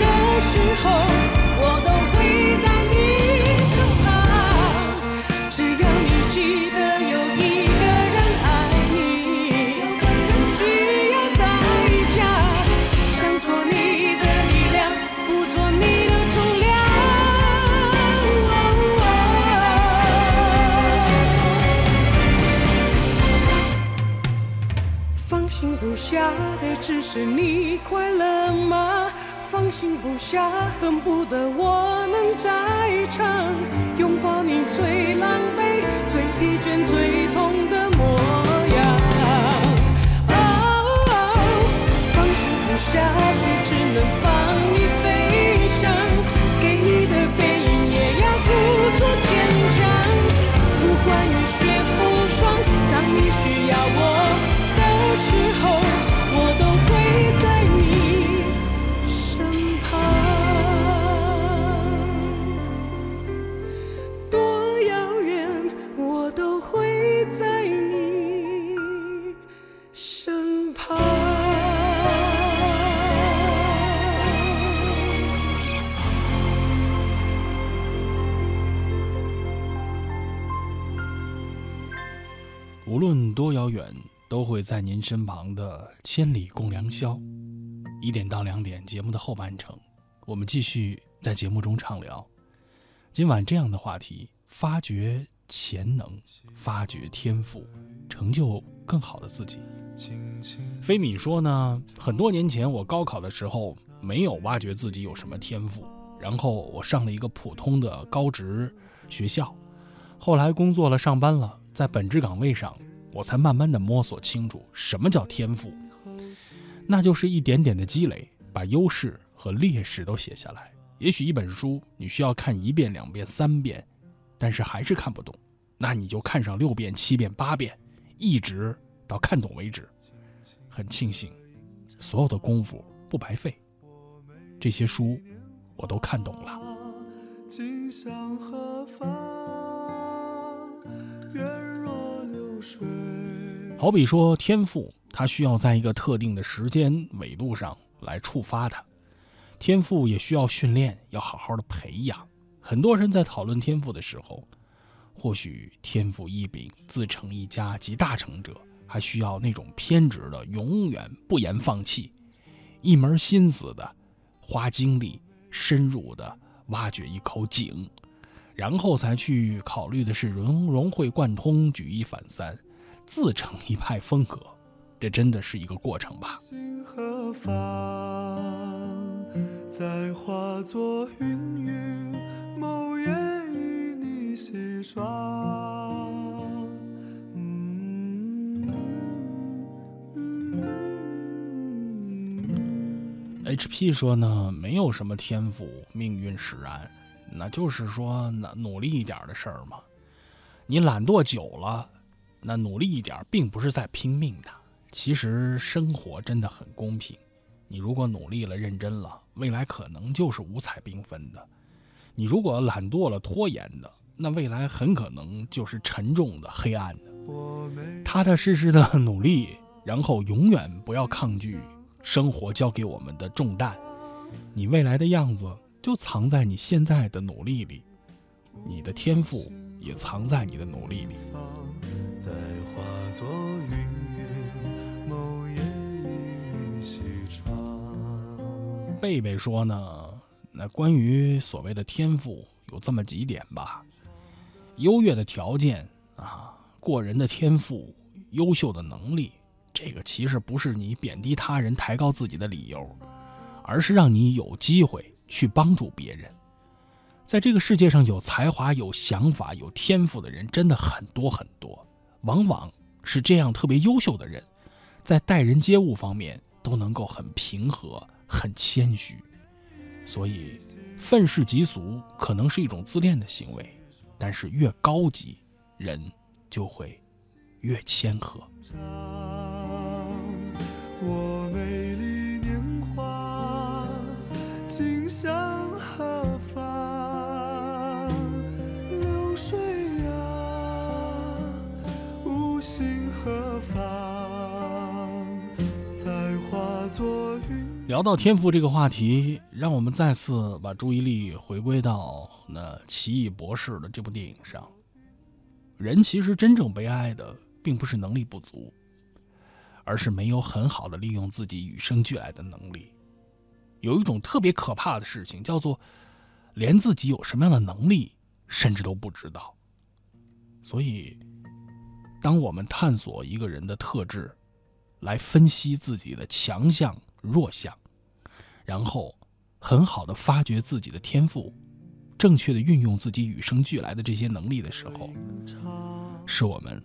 的时候，只是你快乐吗？放心不下，恨不得我能在场，拥抱你最狼狈、最疲倦、最痛的模样。哦，放心不下，却只能放你飞翔，给你的背影也要故作坚强。不管雨雪风霜，当你需要我的时候，多遥远，都会在您身旁的千里共良宵。一点到两点，节目的后半程，我们继续在节目中畅聊。今晚这样的话题：发掘潜能，发掘天赋，成就更好的自己。飞米说呢，很多年前我高考的时候没有挖掘自己有什么天赋，然后我上了一个普通的高职学校，后来工作了，上班了，在本职岗位上，我才慢慢的摸索清楚什么叫天赋，那就是一点点的积累，把优势和劣势都写下来。也许一本书你需要看一遍、两遍、三遍，但是还是看不懂，那你就看上六遍、七遍、八遍，一直到看懂为止。很庆幸，所有的功夫不白费，这些书我都看懂了。好比说天赋，它需要在一个特定的时间纬度上来触发它。天赋也需要训练，要好好的培养。很多人在讨论天赋的时候，或许天赋异禀、自成一家及大成者，还需要那种偏执的、永远不言放弃、一门心思的、花精力、深入的挖掘一口井，然后才去考虑的是融融会贯通、举一反三。自成一派风格，这真的是一个过程吧。心何方？再化作云雨，某夜与你 HP 说呢，没有什么天赋，命运使然，那就是说，那努力一点的事儿嘛。你懒惰久了，那努力一点，并不是在拼命的。其实生活真的很公平，你如果努力了、认真了，未来可能就是五彩缤纷的；你如果懒惰了、拖延的，那未来很可能就是沉重的、黑暗的。踏踏实实的努力，然后永远不要抗拒生活交给我们的重担。你未来的样子就藏在你现在的努力里，你的天赋也藏在你的努力里。待化作云烟，某夜与你西窗。贝贝说呢，那关于所谓的天赋有这么几点吧：优越的条件啊，过人的天赋，优秀的能力，这个其实不是你贬低他人、抬高自己的理由，而是让你有机会去帮助别人。在这个世界上，有才华、有想法、有天赋的人真的很多很多，往往是这样特别优秀的人，在待人接物方面都能够很平和、很谦虚。所以，愤世嫉俗可能是一种自恋的行为，但是越高级，人就会越谦和。向何方？流水呀，无心何方？再化作云。聊到天赋这个话题，让我们再次把注意力回归到那《奇异博士》的这部电影上。人其实真正悲哀的，并不是能力不足，而是没有很好的利用自己与生俱来的能力。有一种特别可怕的事情，叫做连自己有什么样的能力，甚至都不知道。所以，当我们探索一个人的特质，来分析自己的强项、弱项，然后很好的发掘自己的天赋，正确的运用自己与生俱来的这些能力的时候，是我们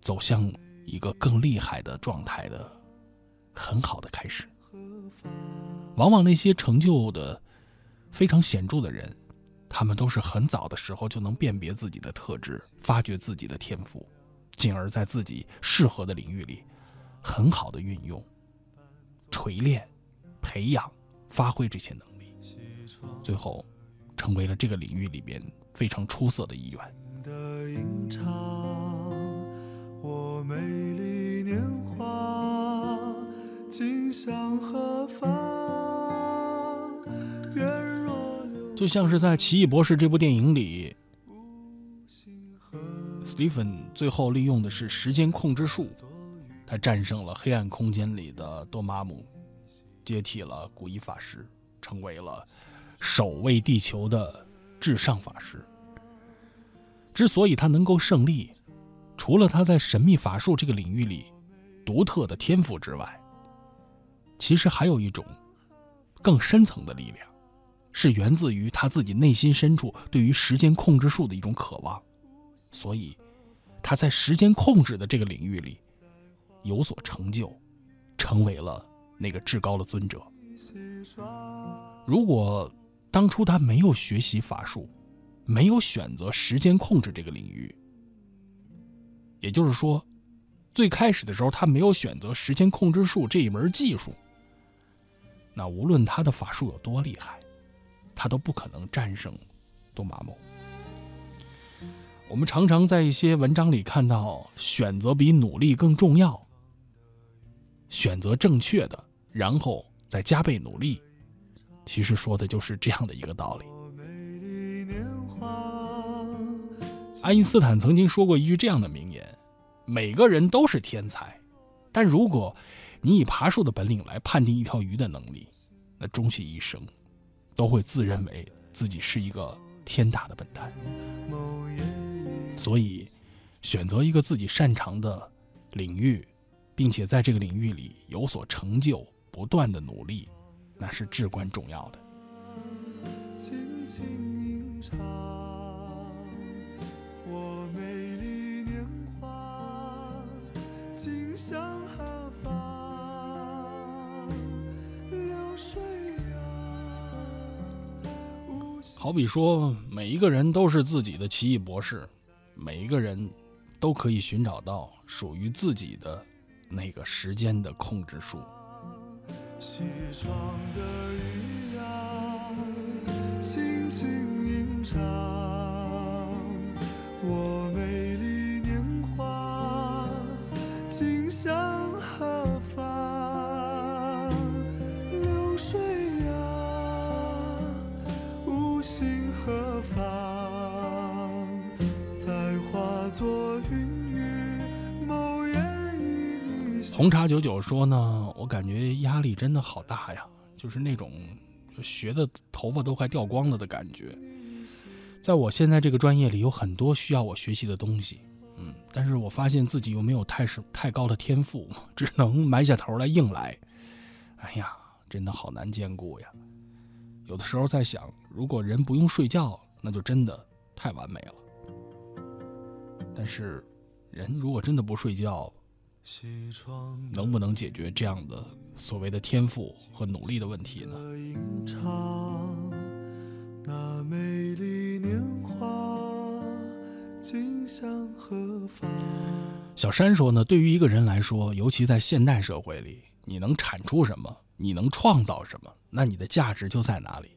走向一个更厉害的状态的很好的开始。往往那些成就的非常显著的人，他们都是很早的时候就能辨别自己的特质，发掘自己的天赋，进而在自己适合的领域里很好的运用、锤炼、培养、发挥这些能力，最后成为了这个领域里边非常出色的一员。的吟唱，我美丽年华，今向何方？就像是在《奇异博士》这部电影里，斯蒂芬最后利用的是时间控制术，他战胜了黑暗空间里的多玛姆，接替了古一法师，成为了守卫地球的至上法师。之所以他能够胜利，除了他在神秘法术这个领域里独特的天赋之外，其实还有一种更深层的力量。是源自于他自己内心深处对于时间控制术的一种渴望，所以他在时间控制的这个领域里有所成就，成为了那个至高的尊者。如果当初他没有学习法术，没有选择时间控制这个领域，也就是说，最开始的时候他没有选择时间控制术这一门技术，那无论他的法术有多厉害，他都不可能战胜多玛姆。我们常常在一些文章里看到“选择比努力更重要”，选择正确的，然后再加倍努力。其实说的就是这样的一个道理。爱因斯坦曾经说过一句这样的名言：“每个人都是天才，但如果你以爬树的本领来判定一条鱼的能力，那终其一生。”都会自认为自己是一个天大的笨蛋，所以选择一个自己擅长的领域，并且在这个领域里有所成就，不断的努力，那是至关重要的。我美丽年华，今向好比说，每一个人都是自己的奇异博士，每一个人都可以寻找到属于自己的那个时间的控制术。西窗的雨呀，轻轻吟唱，我美丽年华，今向红茶九九说呢，我感觉压力真的好大呀，就是那种学的头发都快掉光了的感觉。在我现在这个专业里，有很多需要我学习的东西，嗯，但是我发现自己又没有太是太高的天赋，只能埋下头来硬来。哎呀，真的好难兼顾呀。有的时候在想，如果人不用睡觉，那就真的太完美了。但是，人如果真的不睡觉，能不能解决这样的所谓的天赋和努力的问题呢？那美丽年华，今向何方？小山说呢，对于一个人来说，尤其在现代社会里，你能产出什么，你能创造什么，那你的价值就在哪里。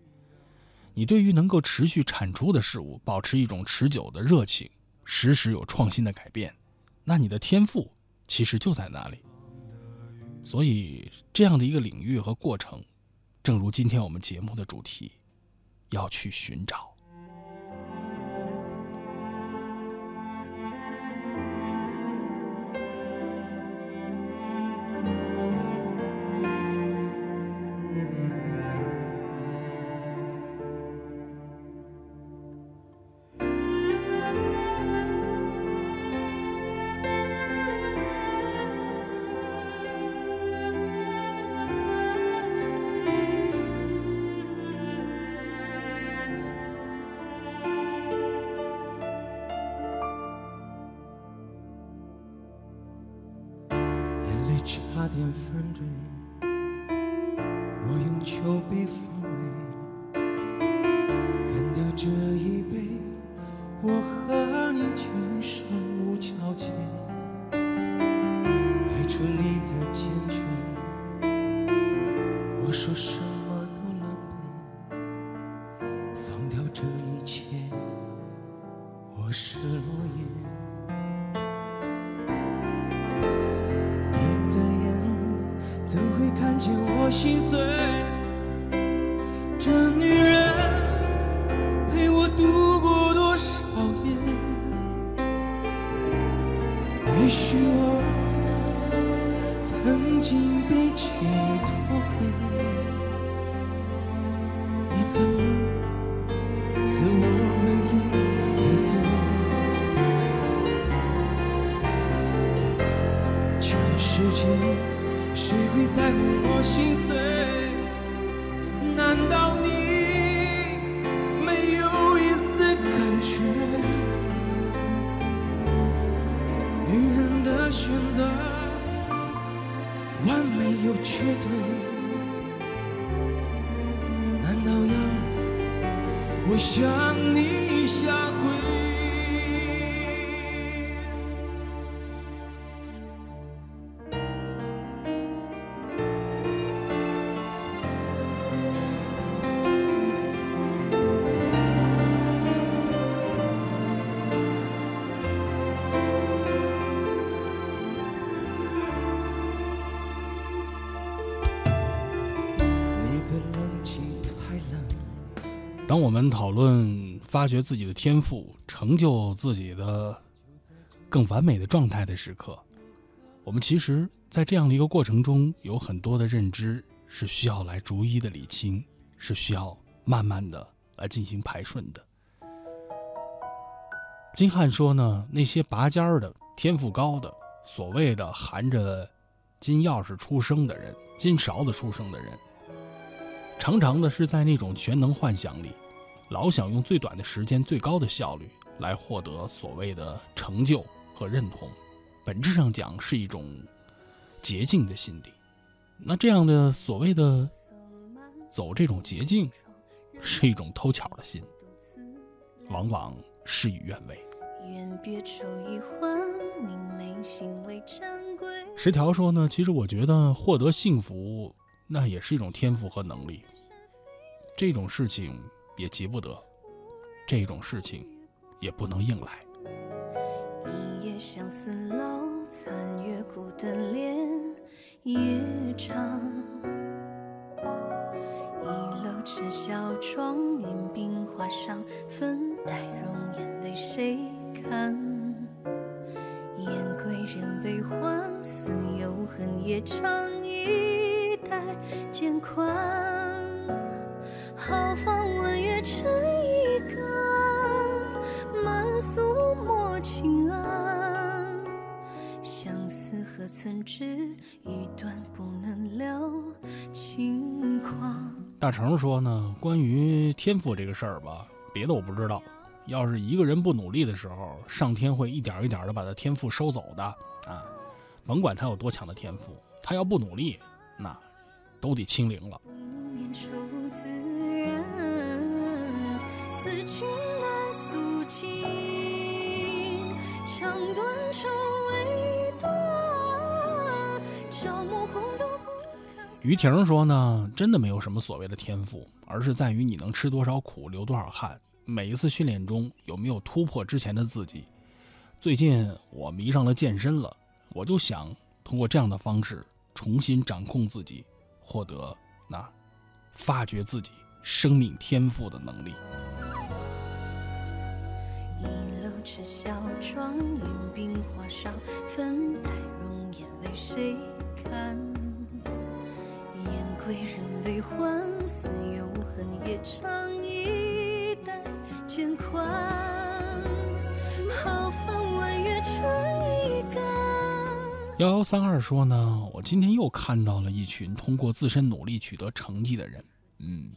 你对于能够持续产出的事物，保持一种持久的热情，时时有创新的改变，那你的天赋其实就在那里。所以，这样的一个领域和过程，正如今天我们节目的主题，要去寻找。心碎？这女当我们讨论发掘自己的天赋、成就自己的更完美的状态的时刻，我们其实，在这样的一个过程中，有很多的认知是需要来逐一的理清，是需要慢慢的来进行排顺的。金汉说呢，那些拔尖儿的、天赋高的、所谓的含着金钥匙出生的人、金勺子出生的人，常常的是在那种全能幻想里，老想用最短的时间、最高的效率来获得所谓的成就和认同，本质上讲是一种捷径的心理。那这样的所谓的走这种捷径，是一种偷巧的心，往往事与愿违。愿别愁一欢，宁眉心为珍贵。十条说呢，其实我觉得获得幸福，那也是一种天赋和能力。这种事情也急不得，这种事情也不能硬来。一夜相思楼，残月孤灯连夜长。一楼吃小窗，年鬓花上，粉黛容颜为谁看？燕归人为欢死有恨，也常一代渐宽。豪放弯月成一个，满诉莫轻安。相思何曾知，一段不能了情狂。大成说呢，关于天赋这个事儿吧，别的我不知道。要是一个人不努力的时候，上天会一点一点的把他天赋收走的啊！甭管他有多强的天赋，他要不努力，那都得清零了。此君难诉尽，肠断愁未断，朝暮红豆。于婷说呢，真的没有什么所谓的天赋，而是在于你能吃多少苦，流多少汗。每一次训练中有没有突破之前的自己？最近我迷上了健身了，我就想通过这样的方式重新掌控自己，获得那发掘自己生命天赋的能力。一楼吃小窗，饮冰花上，粉黛容颜为谁看？燕归人未还，似有恨，也长一代渐宽。好风弯月成一缸。幺幺三二说呢，我今天又看到了一群通过自身努力取得成绩的人。嗯，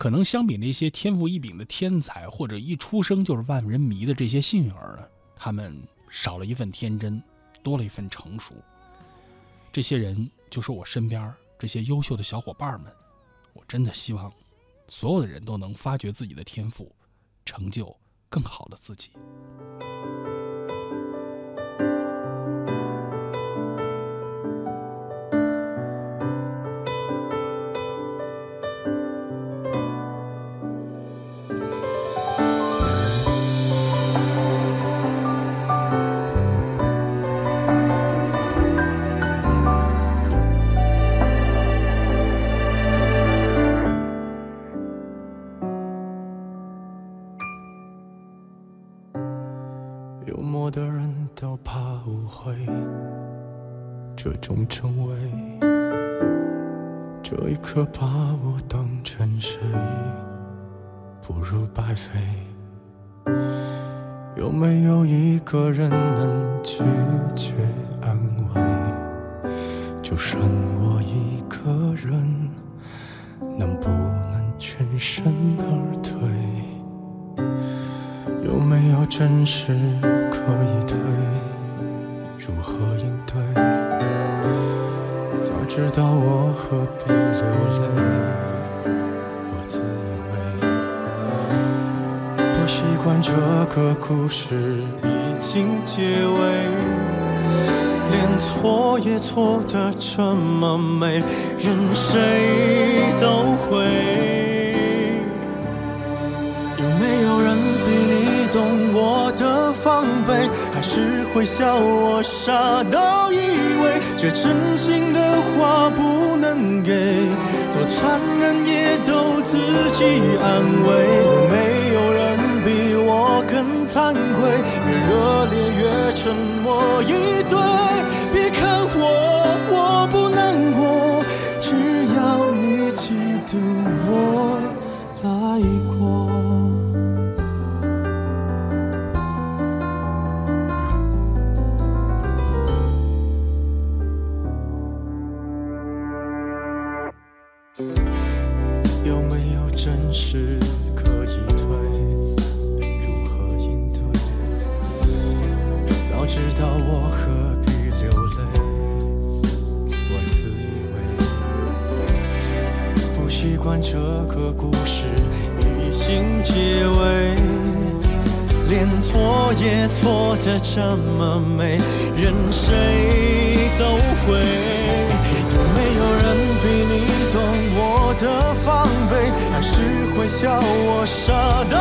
可能相比那些天赋异禀的天才，或者一出生就是万人迷的这些幸运儿呢，他们少了一份天真，多了一份成熟。这些人就是我身边这些优秀的小伙伴们。我真的希望所有的人都能发掘自己的天赋，成就更好的自己。都怕误会，这种称谓，这一刻把我当成谁，不如白费。有没有一个人能拒绝安慰？就剩我一个人，能不能全身而退？有没有真实可以退？如何应对？早知道我何必流泪？我自以为不习惯这个故事已经结尾，连错也错的这么美，任谁都会。懂我的防备？还是会笑我傻到以为这真心的话不能给？多残忍也都自己安慰。有没有人比我更惭愧？越热烈越沉默以对。别看我，我不难过，只要你记得这么美，任谁都会。有没有人比你懂我的防备？还是会笑我傻到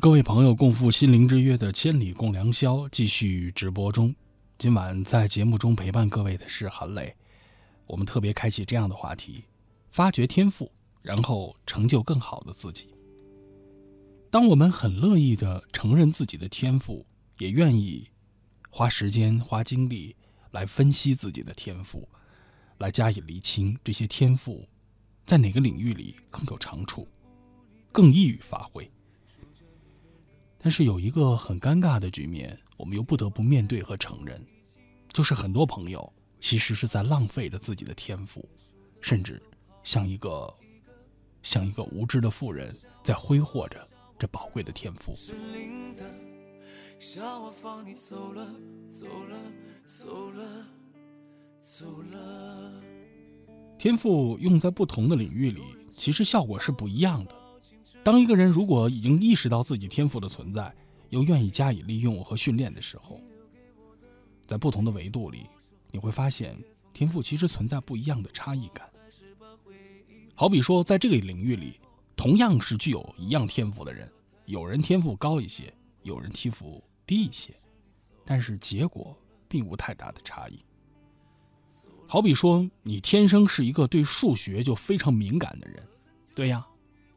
各位朋友共赴心灵之约的《千里共良宵》继续直播中。今晚在节目中陪伴各位的是韩磊。我们特别开启这样的话题：发掘天赋，然后成就更好的自己。当我们很乐意的承认自己的天赋，也愿意花时间、花精力来分析自己的天赋，来加以厘清这些天赋在哪个领域里更有长处，更易于发挥。但是有一个很尴尬的局面，我们又不得不面对和承认，就是很多朋友其实是在浪费着自己的天赋，甚至像一个像一个无知的富人在挥霍着这宝贵的天赋。是零的，笑我放你走了，走了，走了，走了。天赋用在不同的领域里，其实效果是不一样的。当一个人如果已经意识到自己天赋的存在，又愿意加以利用和训练的时候，在不同的维度里，你会发现天赋其实存在不一样的差异感。好比说，在这个领域里，同样是具有一样天赋的人，有人天赋高一些，有人天赋低一些，但是结果并无太大的差异。好比说，你天生是一个对数学就非常敏感的人，对呀，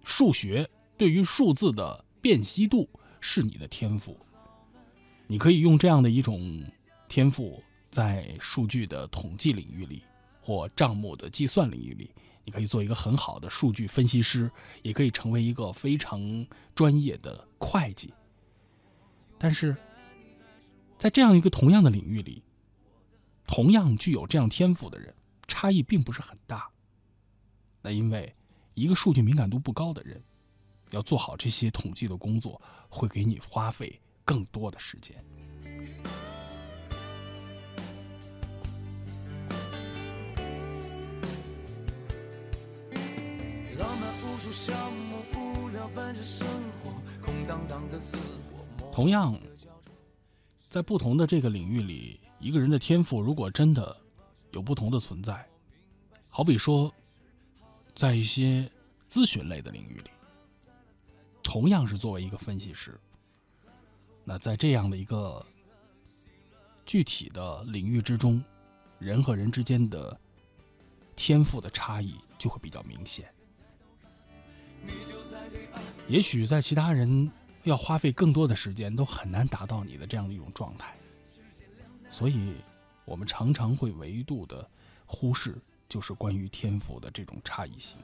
数学对于数字的辨析度是你的天赋，你可以用这样的一种天赋，在数据的统计领域里或账目的计算领域里，你可以做一个很好的数据分析师，也可以成为一个非常专业的会计。但是，在这样一个同样的领域里，同样具有这样天赋的人，差异并不是很大。那因为一个数据敏感度不高的人，要做好这些统计的工作，会给你花费更多的时间。浪漫无数项目，无聊伴着生活，空荡荡的自我。同样，在不同的这个领域里，一个人的天赋如果真的有不同的存在，好比说，在一些咨询类的领域里，同样是作为一个分析师，那在这样的一个具体的领域之中，人和人之间的天赋的差异就会比较明显。也许在其他人要花费更多的时间，都很难达到你的这样的一种状态。所以，我们常常会维度的忽视，就是关于天赋的这种差异性。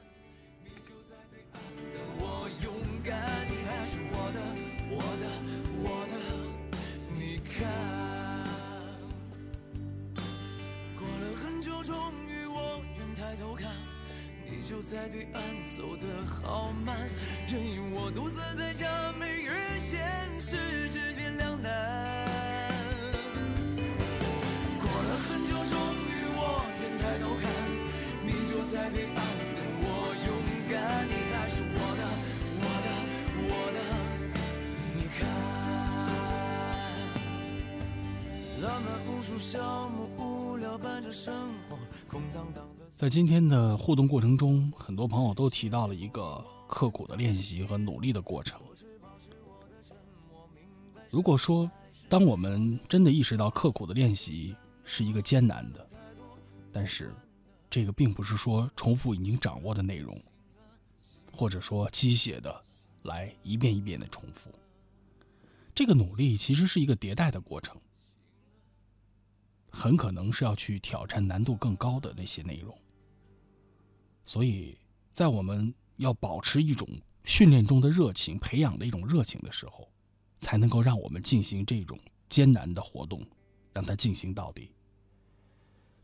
你还是我的，我的，我的。你看，过了很久，终于我愿抬头看，你就在对岸走得好慢，任由我独自在假寐与现实之间两难。过了很久，终于我愿抬头看，你就在对岸在今天的互动过程中，很多朋友都提到了一个刻苦的练习和努力的过程。如果说，当我们真的意识到刻苦的练习是一个艰难的，但是这个并不是说重复已经掌握的内容，或者说机械的来一遍一遍的重复。这个努力其实是一个迭代的过程，很可能是要去挑战难度更高的那些内容。所以在我们要保持一种训练中的热情，培养的一种热情的时候，才能够让我们进行这种艰难的活动，让它进行到底。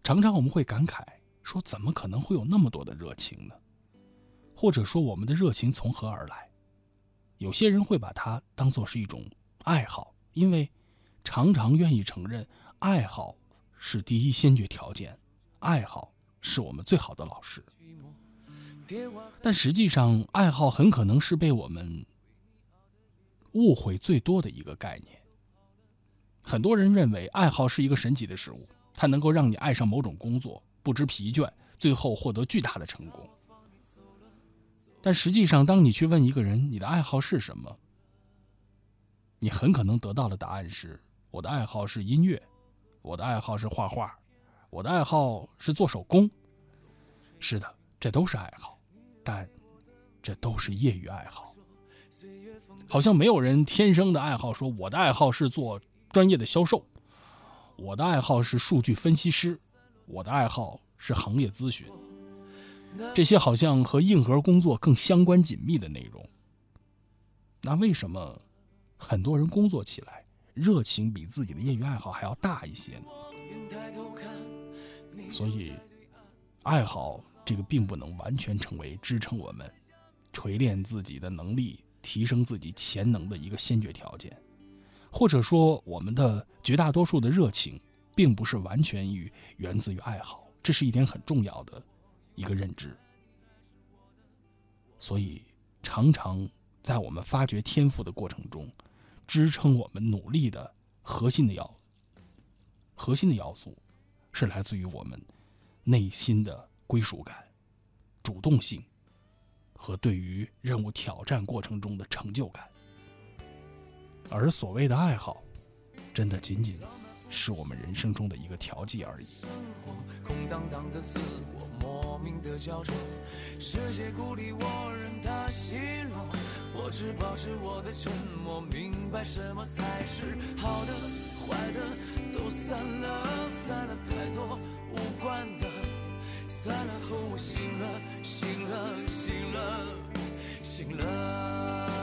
常常我们会感慨说：“怎么可能会有那么多的热情呢？”或者说，我们的热情从何而来？有些人会把它当做是一种爱好，因为常常愿意承认爱好是第一先决条件，爱好是我们最好的老师。但实际上，爱好很可能是被我们误会最多的一个概念。很多人认为爱好是一个神奇的事物，它能够让你爱上某种工作，不知疲倦，最后获得巨大的成功。但实际上，当你去问一个人你的爱好是什么，你很可能得到的答案是：我的爱好是音乐，我的爱好是画画，我的爱好是做手工。是的，这都是爱好，但这都是业余爱好。好像没有人天生的爱好，说我的爱好是做专业的销售，我的爱好是数据分析师，我的爱好是行业咨询。这些好像和硬核工作更相关紧密的内容。那为什么很多人工作起来热情比自己的业余爱好还要大一些呢？所以，爱好这个并不能完全成为支撑我们锤炼自己的能力、提升自己潜能的一个先决条件，或者说，我们的绝大多数的热情并不是完全于源自于爱好，这是一点很重要的。一个认知，所以常常在我们发掘天赋的过程中，支撑我们努力的核心的要核心的要素，是来自于我们内心的归属感、主动性和对于任务挑战过程中的成就感。而所谓的爱好，真的仅仅是我们人生中的一个调剂而已。空荡荡的自我，莫名的焦灼。世界孤立我，任它奚落。我只保持我的沉默，明白什么才是好的，坏的都散了，散了太多无关的，散了后我醒了，醒了，醒了，醒了。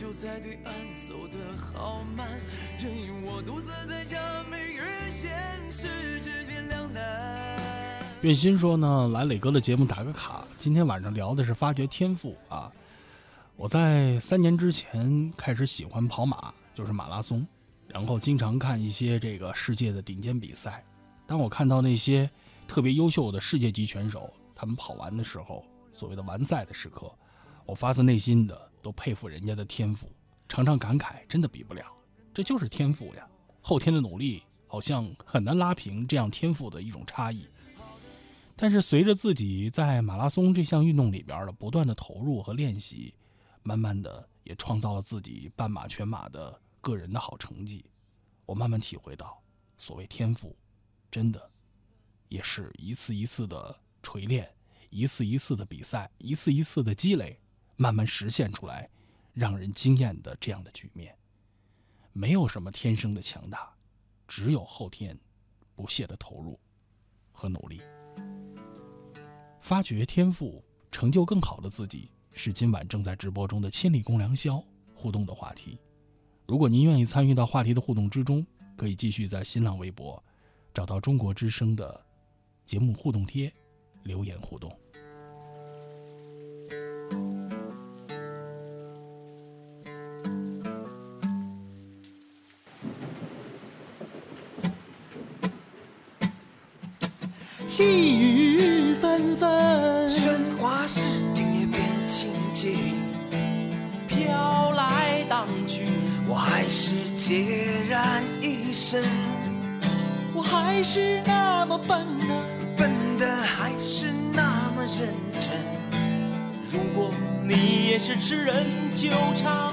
就在对岸走得好慢，任由我独自在家，美与现实之间两难。愿心说呢，来磊哥的节目打个卡。今天晚上聊的是发掘天赋啊。我在三年之前开始喜欢跑马，就是马拉松，然后经常看一些这个世界的顶尖比赛。当我看到那些特别优秀的世界级选手，他们跑完的时候，所谓的完赛的时刻，我发自内心的都佩服人家的天赋，常常感慨，真的比不了，这就是天赋呀。后天的努力好像很难拉平这样天赋的一种差异。但是随着自己在马拉松这项运动里边的不断的投入和练习，慢慢的也创造了自己半马、全马的个人的好成绩。我慢慢体会到，所谓天赋，真的也是一次一次的锤炼，一次一次的比赛，一次一次的积累，慢慢实现出来，让人惊艳的这样的局面。没有什么天生的强大，只有后天不懈的投入和努力。发掘天赋，成就更好的自己，是今晚正在直播中的千里共良宵互动的话题。如果您愿意参与到话题的互动之中，可以继续在新浪微博找到中国之声的节目互动贴，留言互动。细雨纷纷，喧哗时今夜变清静，飘来荡去，我还是孑然一身，我还是那么笨啊！笨的还是那么认真。如果你也是痴人，就唱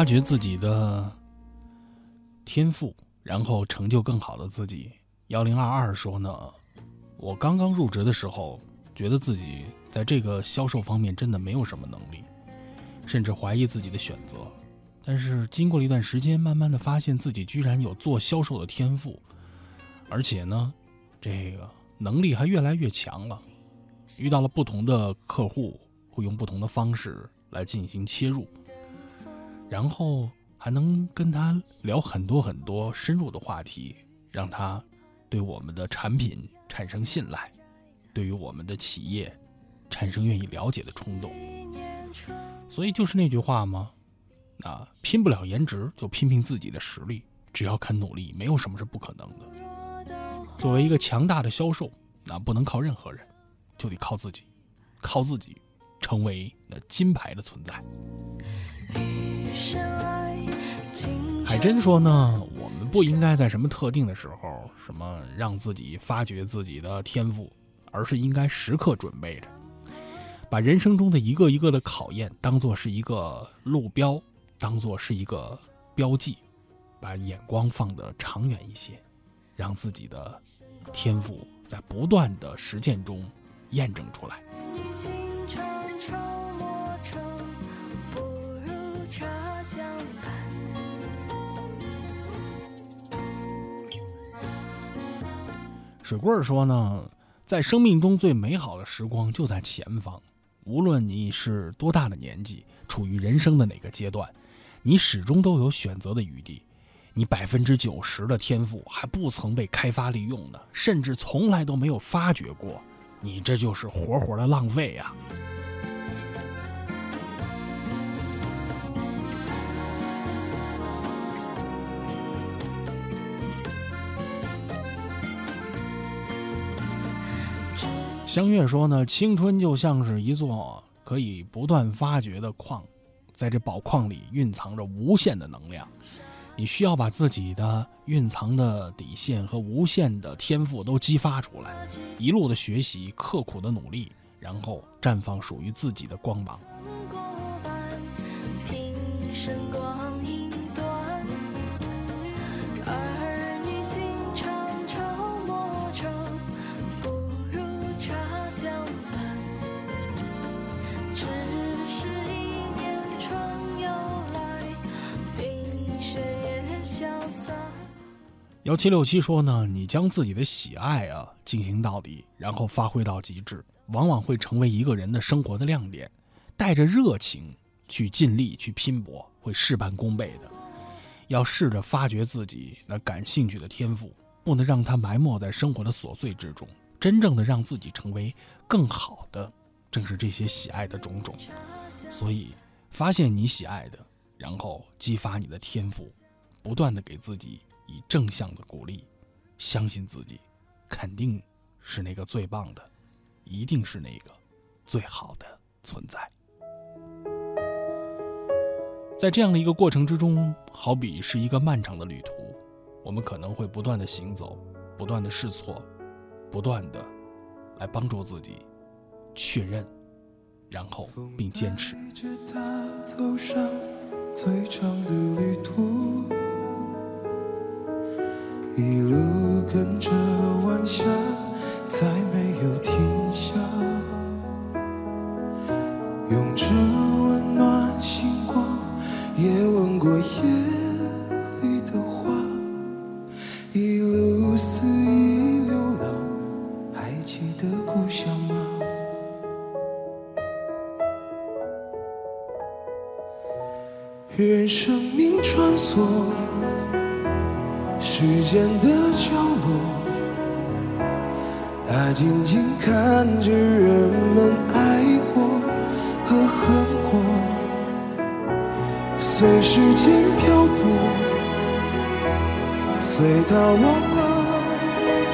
发掘自己的天赋，然后成就更好的自己。幺零二二说呢，我刚刚入职的时候，觉得自己在这个销售方面真的没有什么能力，甚至怀疑自己的选择。但是经过了一段时间，慢慢的发现自己居然有做销售的天赋，而且呢，这个能力还越来越强了。遇到了不同的客户，会用不同的方式来进行切入，然后还能跟他聊很多很多深入的话题，让他对我们的产品产生信赖，对于我们的企业产生愿意了解的冲动。所以就是那句话吗？啊，拼不了颜值，就拼拼自己的实力。只要肯努力，没有什么是不可能的。作为一个强大的销售，那不能靠任何人，就得靠自己，靠自己，成为那金牌的存在。海珍说呢，我们不应该在什么特定的时候，什么让自己发掘自己的天赋，而是应该时刻准备着，把人生中的一个一个的考验当做是一个路标。当做是一个标记，把眼光放得长远一些，让自己的天赋在不断的实践中验证出来。水棍儿说呢，在生命中最美好的时光就在前方，无论你是多大的年纪，处于人生的哪个阶段。你始终都有选择的余地，你百分之九十的天赋还不曾被开发利用呢，甚至从来都没有发掘过，你这就是活活的浪费呀！香月说呢，青春就像是一座可以不断发掘的矿。在这宝矿里蕴藏着无限的能量，你需要把自己的蕴藏的底线和无限的天赋都激发出来，一路的学习，刻苦的努力，然后绽放属于自己的光芒。幺七六七说呢，你将自己的喜爱啊进行到底，然后发挥到极致，往往会成为一个人的生活的亮点。带着热情去尽力去拼搏，会事半功倍的。要试着发掘自己那感兴趣的天赋，不能让它埋没在生活的琐碎之中。真正的让自己成为更好的，正是这些喜爱的种种。所以，发现你喜爱的，然后激发你的天赋，不断的给自己。以正向的鼓励，相信自己，肯定是那个最棒的，一定是那个最好的存在。在这样的一个过程之中，好比是一个漫长的旅途，我们可能会不断的行走，不断的试错，不断的来帮助自己确认，然后并坚持。一路跟着晚霞，再没有停下，用着温暖星光，也吻过夜里的花，一路肆意流浪，还记得故乡吗？任生命穿梭。时间的角落，他静静看着人们爱过和恨过，随时间漂泊，随他忘了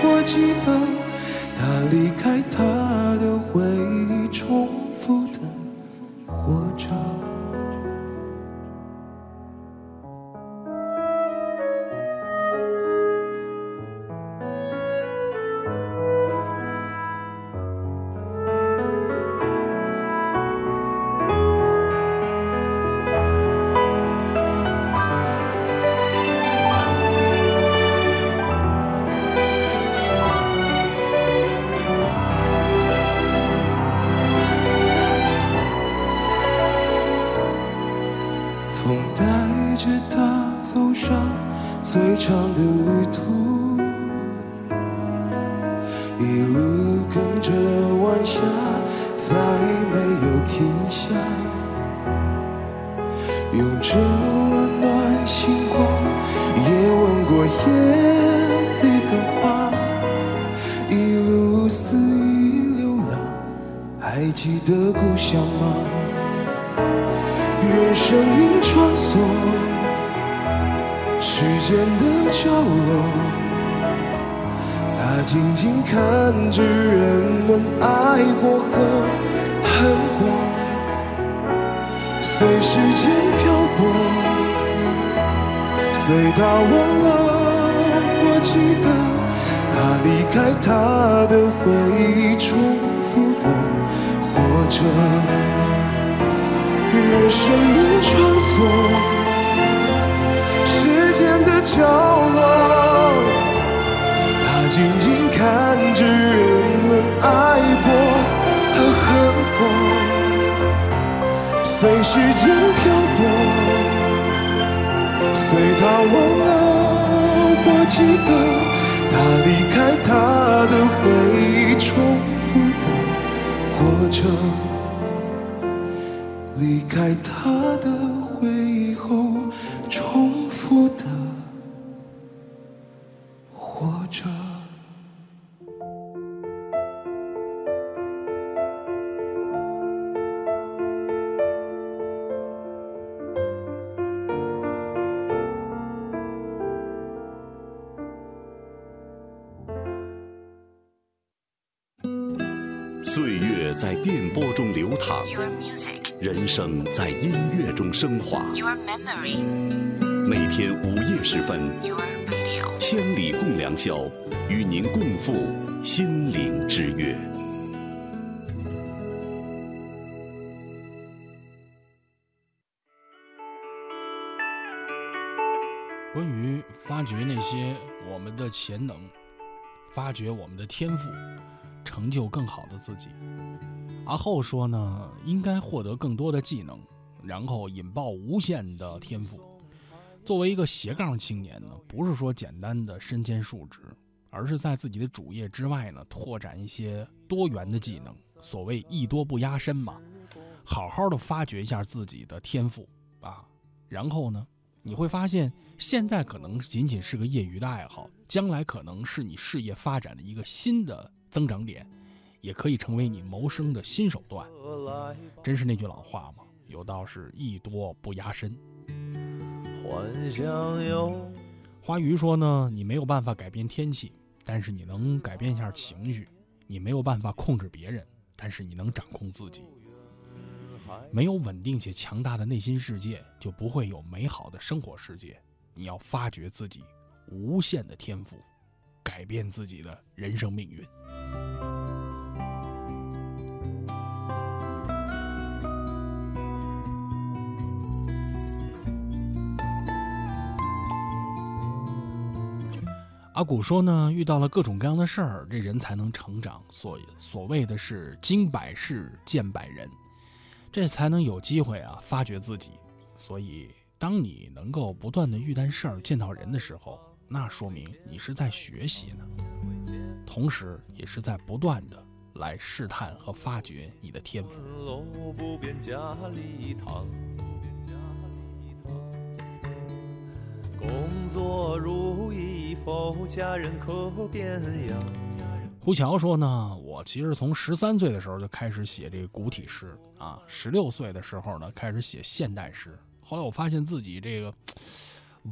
我记得，他离开他的回他的回忆后，生在音乐中升华。your memory, 每天午夜时分，your radio. 千里共良宵，与您共赴心灵之约。关于发掘那些我们的潜能，发掘我们的天赋，成就更好的自己。阿后说呢，应该获得更多的技能，然后引爆无限的天赋。作为一个斜杠青年呢，不是说简单的身兼数职，而是在自己的主业之外呢，拓展一些多元的技能。所谓艺多不压身嘛，好好的发掘一下自己的天赋啊，然后呢，你会发现，现在可能仅仅是个业余的爱好，将来可能是你事业发展的一个新的增长点，也可以成为你谋生的新手段。真是那句老话嘛，有道是艺多不压身。幻想有花鱼说呢，你没有办法改变天气，但是你能改变一下情绪；你没有办法控制别人，但是你能掌控自己。没有稳定且强大的内心世界，就不会有美好的生活世界。你要发掘自己无限的天赋，改变自己的人生命运。阿古说呢，遇到了各种各样的事儿，这人才能成长。所所谓的是经百事见百人，这才能有机会啊发掘自己。所以，当你能够不断的遇到事儿、见到人的时候，那说明你是在学习呢，同时也是在不断的来试探和发掘你的天赋。楼不变家里堂工作如意否？家人可变样？胡乔说呢，我其实从十三岁的时候就开始写这个古体诗啊，十六岁的时候呢开始写现代诗。后来我发现自己这个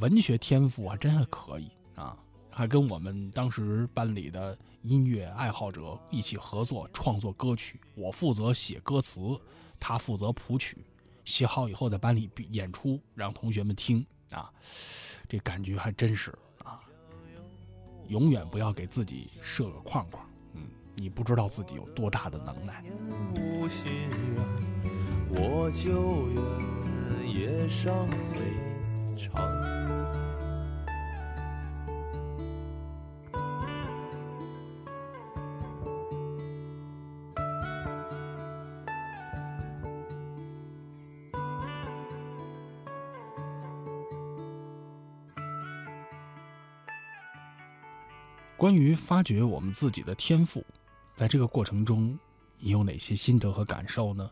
文学天赋啊，真还可以啊，还跟我们当时班里的音乐爱好者一起合作创作歌曲。我负责写歌词，他负责谱曲，写好以后在班里演出，让同学们听啊，这感觉还真是啊。永远不要给自己设个框框，嗯，你不知道自己有多大的能耐。我就愿夜上未长。关于发掘我们自己的天赋，在这个过程中，你有哪些心得和感受呢？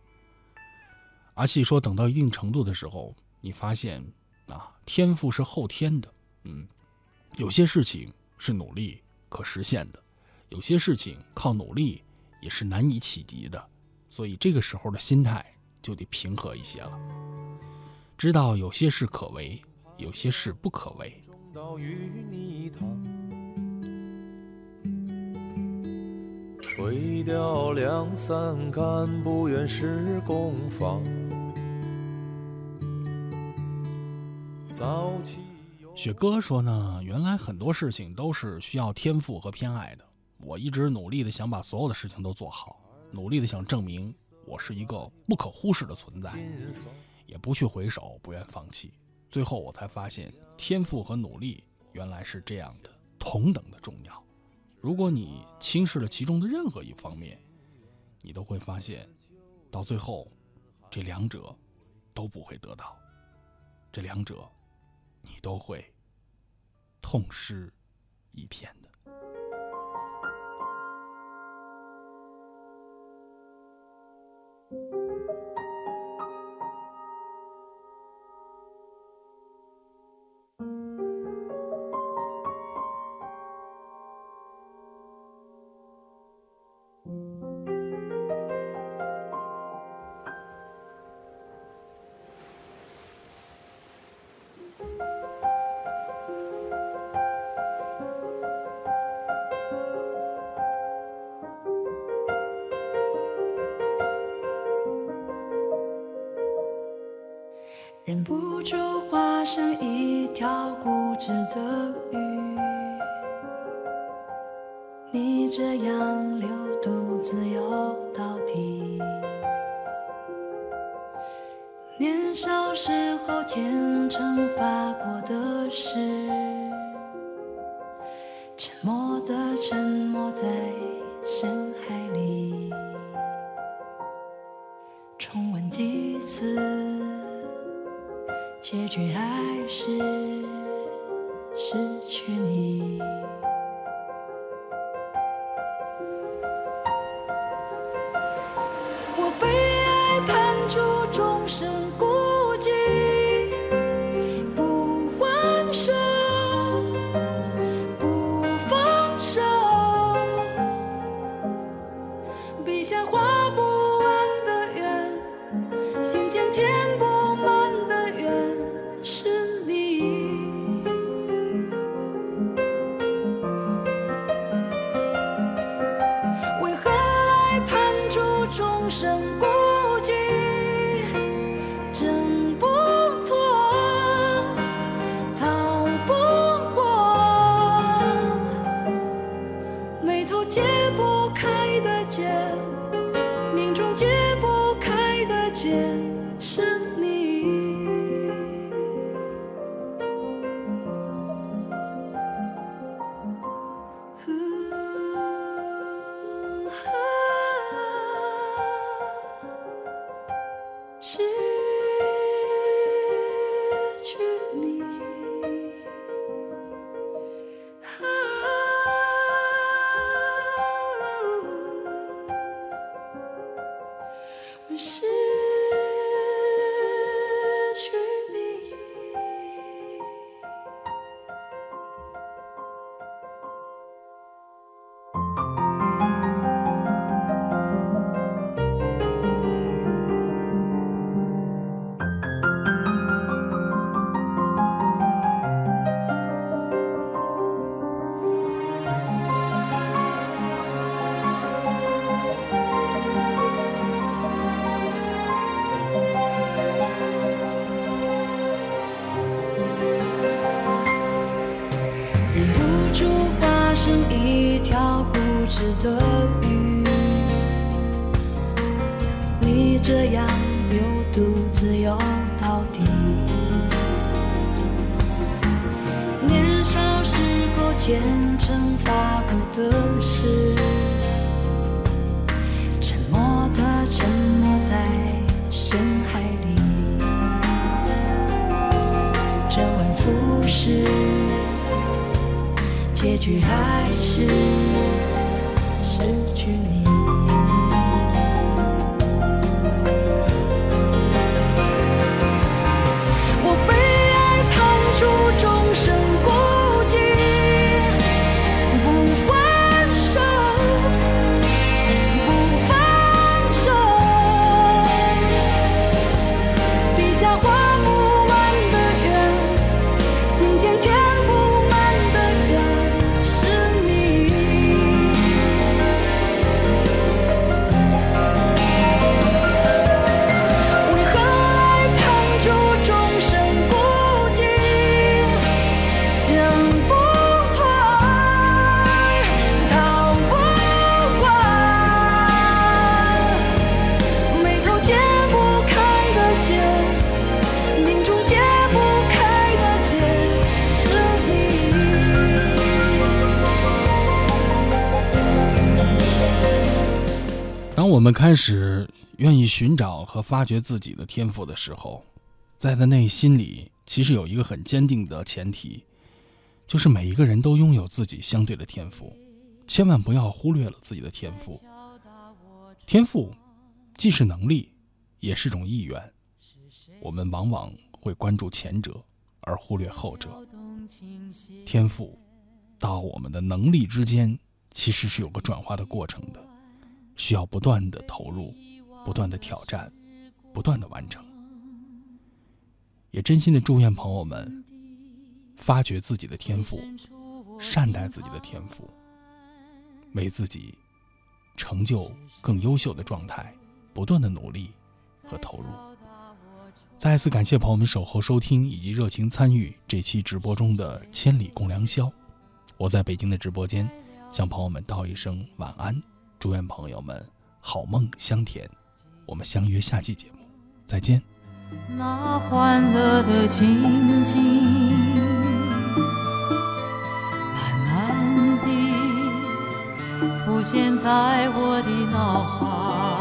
阿细说，等到一定程度的时候，你发现啊，天赋是后天的，嗯，有些事情是努力可实现的，有些事情靠努力也是难以企及的，所以这个时候的心态就得平和一些了，知道有些事可为，有些事不可为。到与你谈，垂钓两三竿，不愿是攻防。早起雪哥说呢，原来很多事情都是需要天赋和偏爱的。我一直努力的想把所有的事情都做好，努力的想证明我是一个不可忽视的存在，也不去回首，不愿放弃。最后我才发现，天赋和努力原来是这样的同等的重要。如果你轻视了其中的任何一方面，你都会发现，到最后，这两者都不会得到，这两者你都会痛失一片的。是开始愿意寻找和发掘自己的天赋的时候，在他内心里其实有一个很坚定的前提，就是每一个人都拥有自己相对的天赋，千万不要忽略了自己的天赋。天赋既是能力，也是种意愿。我们往往会关注前者，而忽略后者。天赋到我们的能力之间，其实是有个转化的过程的。需要不断的投入，不断的挑战，不断的完成。也真心的祝愿朋友们发掘自己的天赋，善待自己的天赋，为自己成就更优秀的状态，不断的努力和投入。再次感谢朋友们守候收听以及热情参与这期直播中的《千里共良宵》。我在北京的直播间向朋友们道一声晚安。祝愿朋友们好梦香甜，我们相约下期节目，再见。那欢乐的情景，慢慢地浮现在我的脑海。